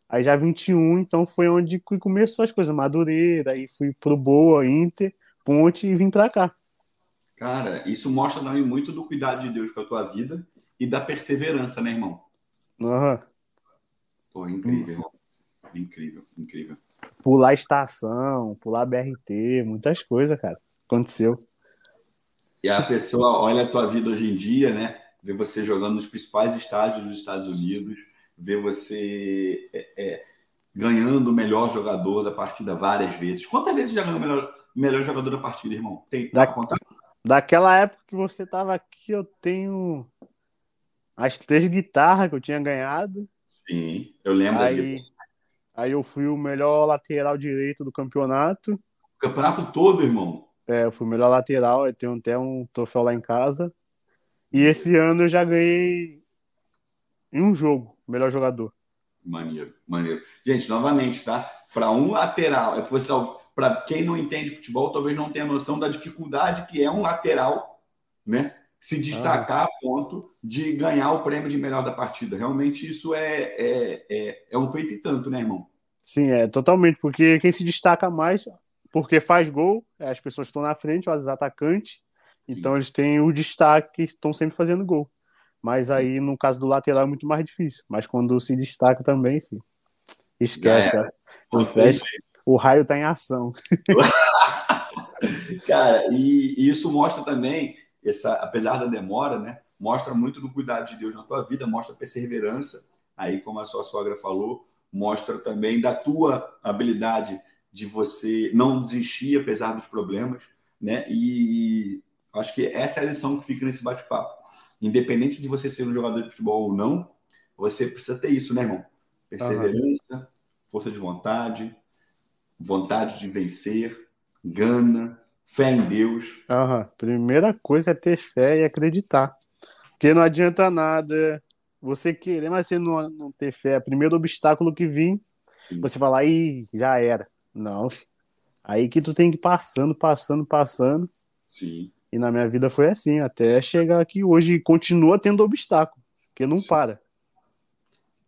S2: Aí já 21, então foi onde começou as coisas, Madureira, aí fui pro Boa, Inter, Ponte e vim para cá.
S1: Cara, isso mostra também muito do cuidado de Deus com a tua vida e da perseverança, né, irmão?
S2: Aham. Uhum.
S1: Pô, incrível. Incrível, incrível.
S2: Pular estação, pular BRT, muitas coisas, cara. Aconteceu.
S1: E a pessoa olha a tua vida hoje em dia, né? Vê você jogando nos principais estádios dos Estados Unidos, vê você é, é, ganhando o melhor jogador da partida várias vezes. Quantas vezes já ganhou o melhor, melhor jogador da partida, irmão? Tem
S2: da, Daquela época que você estava aqui, eu tenho as três guitarras que eu tinha ganhado.
S1: Sim, eu lembro.
S2: Aí, aí eu fui o melhor lateral direito do campeonato.
S1: O campeonato todo, irmão?
S2: É, eu fui o melhor lateral, eu tenho até um troféu lá em casa. E esse ano eu já ganhei em um jogo, melhor jogador.
S1: Maneiro, maneiro. Gente, novamente, tá? Para um lateral, é para quem não entende futebol, talvez não tenha noção da dificuldade que é um lateral, né? se destacar ah. a ponto de ganhar o prêmio de melhor da partida. Realmente isso é, é, é, é um feito e tanto, né, irmão?
S2: Sim, é totalmente, porque quem se destaca mais, porque faz gol, é, as pessoas estão na frente, os atacantes, então Sim. eles têm o destaque, estão sempre fazendo gol. Mas aí, no caso do lateral, é muito mais difícil. Mas quando se destaca também, enfim, esquece. É. O, flash, o raio está em ação.
S1: Cara, e, e, isso mostra também, essa, apesar da demora, né? Mostra muito do cuidado de Deus na tua vida, mostra perseverança. Aí, como a sua sogra falou, mostra também da tua habilidade de você não desistir apesar dos problemas, né? E acho que essa é a lição que fica nesse bate-papo. Independente de você ser um jogador de futebol ou não, você precisa ter isso, né, irmão? Perseverança, uhum. força de vontade, vontade de vencer, gana, fé em Deus.
S2: Uhum. Primeira coisa é ter fé e acreditar. Porque não adianta nada você querer, mas você não, não ter fé. Primeiro obstáculo que vir, Sim. você falar, aí já era. Não, aí que tu tem que ir passando, passando, passando.
S1: Sim.
S2: E na minha vida foi assim, até chegar aqui hoje. E continua tendo obstáculo, porque não Sim. para.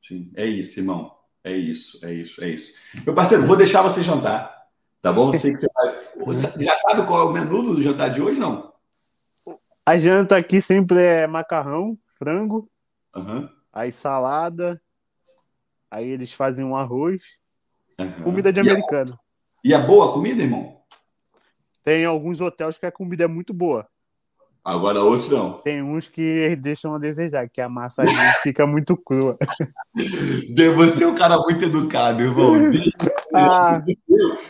S1: Sim, é isso, irmão. É isso, é isso, é isso. Meu parceiro, vou deixar você jantar, tá bom? Sei que você vai... Já sabe qual é o menu do jantar de hoje, não?
S2: A janta aqui sempre é macarrão, frango,
S1: uhum.
S2: aí salada, aí eles fazem um arroz, uhum. comida de e americano.
S1: É, e é boa a comida, irmão?
S2: Tem alguns hotéis que a comida é muito boa.
S1: Agora outros não.
S2: Tem uns que deixam a desejar, que a massa fica muito crua.
S1: Você é um cara muito educado, irmão. Ah.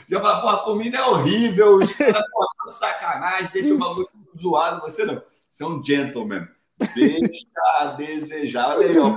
S1: Já fala, pô, a comida é horrível, os caras estão sacanagem, deixa o bagulho zoado. Você não. Você é um gentleman. Deixa a desejar. Olha aí, ó.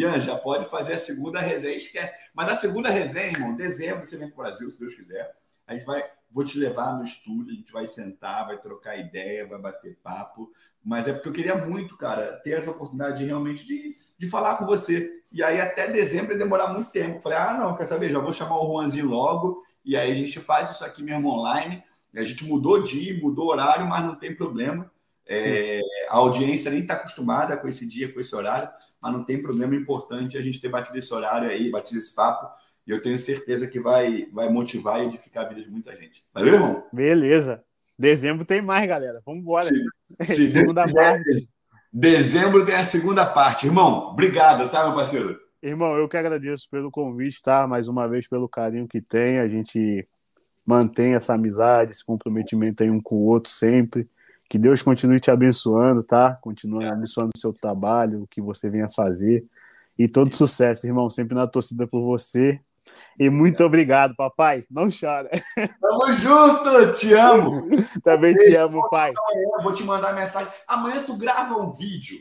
S1: Ian, já pode fazer a segunda resenha, esquece. Mas a segunda resenha, irmão, dezembro você vem para o Brasil, se Deus quiser. A gente vai vou te levar no estúdio, a gente vai sentar, vai trocar ideia, vai bater papo. Mas é porque eu queria muito, cara, ter essa oportunidade realmente de, de falar com você. E aí até dezembro ia demorar muito tempo. Falei, ah, não, quer saber? Já vou chamar o Juanzinho logo. E aí a gente faz isso aqui mesmo online. A gente mudou dia, mudou horário, mas não tem problema. É, a audiência nem está acostumada com esse dia, com esse horário, mas não tem problema importante a gente ter batido esse horário aí, batido esse papo e eu tenho certeza que vai, vai motivar e edificar a vida de muita gente. Valeu, irmão?
S2: Beleza. Dezembro tem mais, galera. Vamos embora. segunda parte.
S1: Dezembro tem a segunda parte. Irmão, obrigado, tá, meu parceiro?
S2: Irmão, eu que agradeço pelo convite, tá? Mais uma vez pelo carinho que tem. A gente mantém essa amizade, esse comprometimento aí um com o outro sempre. Que Deus continue te abençoando, tá? Continue é. abençoando o seu trabalho, o que você venha fazer. E todo sucesso, irmão. Sempre na torcida por você. E muito obrigado, papai. Não chora.
S1: Tamo junto, te amo.
S2: Também te amo, pai.
S1: Amanhã vou te mandar mensagem. Amanhã tu grava um vídeo.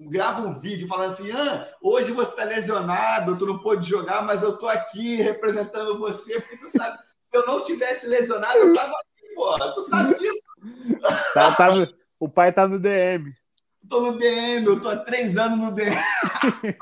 S1: Grava um vídeo falando assim: ah, hoje você está lesionado, tu não pôde jogar, mas eu tô aqui representando você, porque tu sabe, se eu não tivesse lesionado, eu tava aqui, porra. Tu sabe disso?
S2: Tá, tá no... o pai tá no DM.
S1: Tô no DM, eu tô há três anos no DM.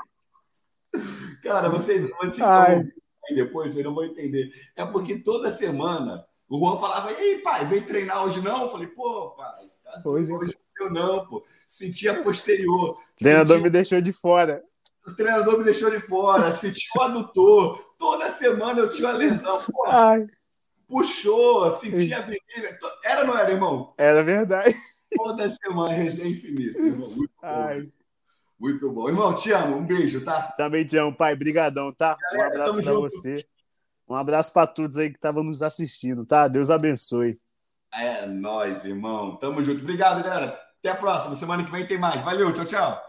S1: Cara, você, você depois, vocês não vão entender. É porque toda semana o Juan falava, e aí, pai, vem treinar hoje não? Eu falei, pô, pai, tá hoje, hoje eu não, pô. Sentia posterior. O
S2: treinador senti... me deixou de fora.
S1: O treinador me deixou de fora, senti o adutor. Toda semana eu tinha uma lesão. Pô. Ai. Puxou, sentia a virilha. Era ou não era, irmão?
S2: Era verdade.
S1: Toda semana, resenha infinita, irmão. Muito Ai. Bom. Muito bom. Irmão, te amo. Um beijo, tá?
S2: Também te amo, pai. Brigadão, tá? Galera, um abraço para você. Um abraço para todos aí que estavam nos assistindo, tá? Deus abençoe.
S1: É nós, irmão. Tamo junto. Obrigado, galera. Até a próxima. Semana que vem tem mais. Valeu, tchau, tchau.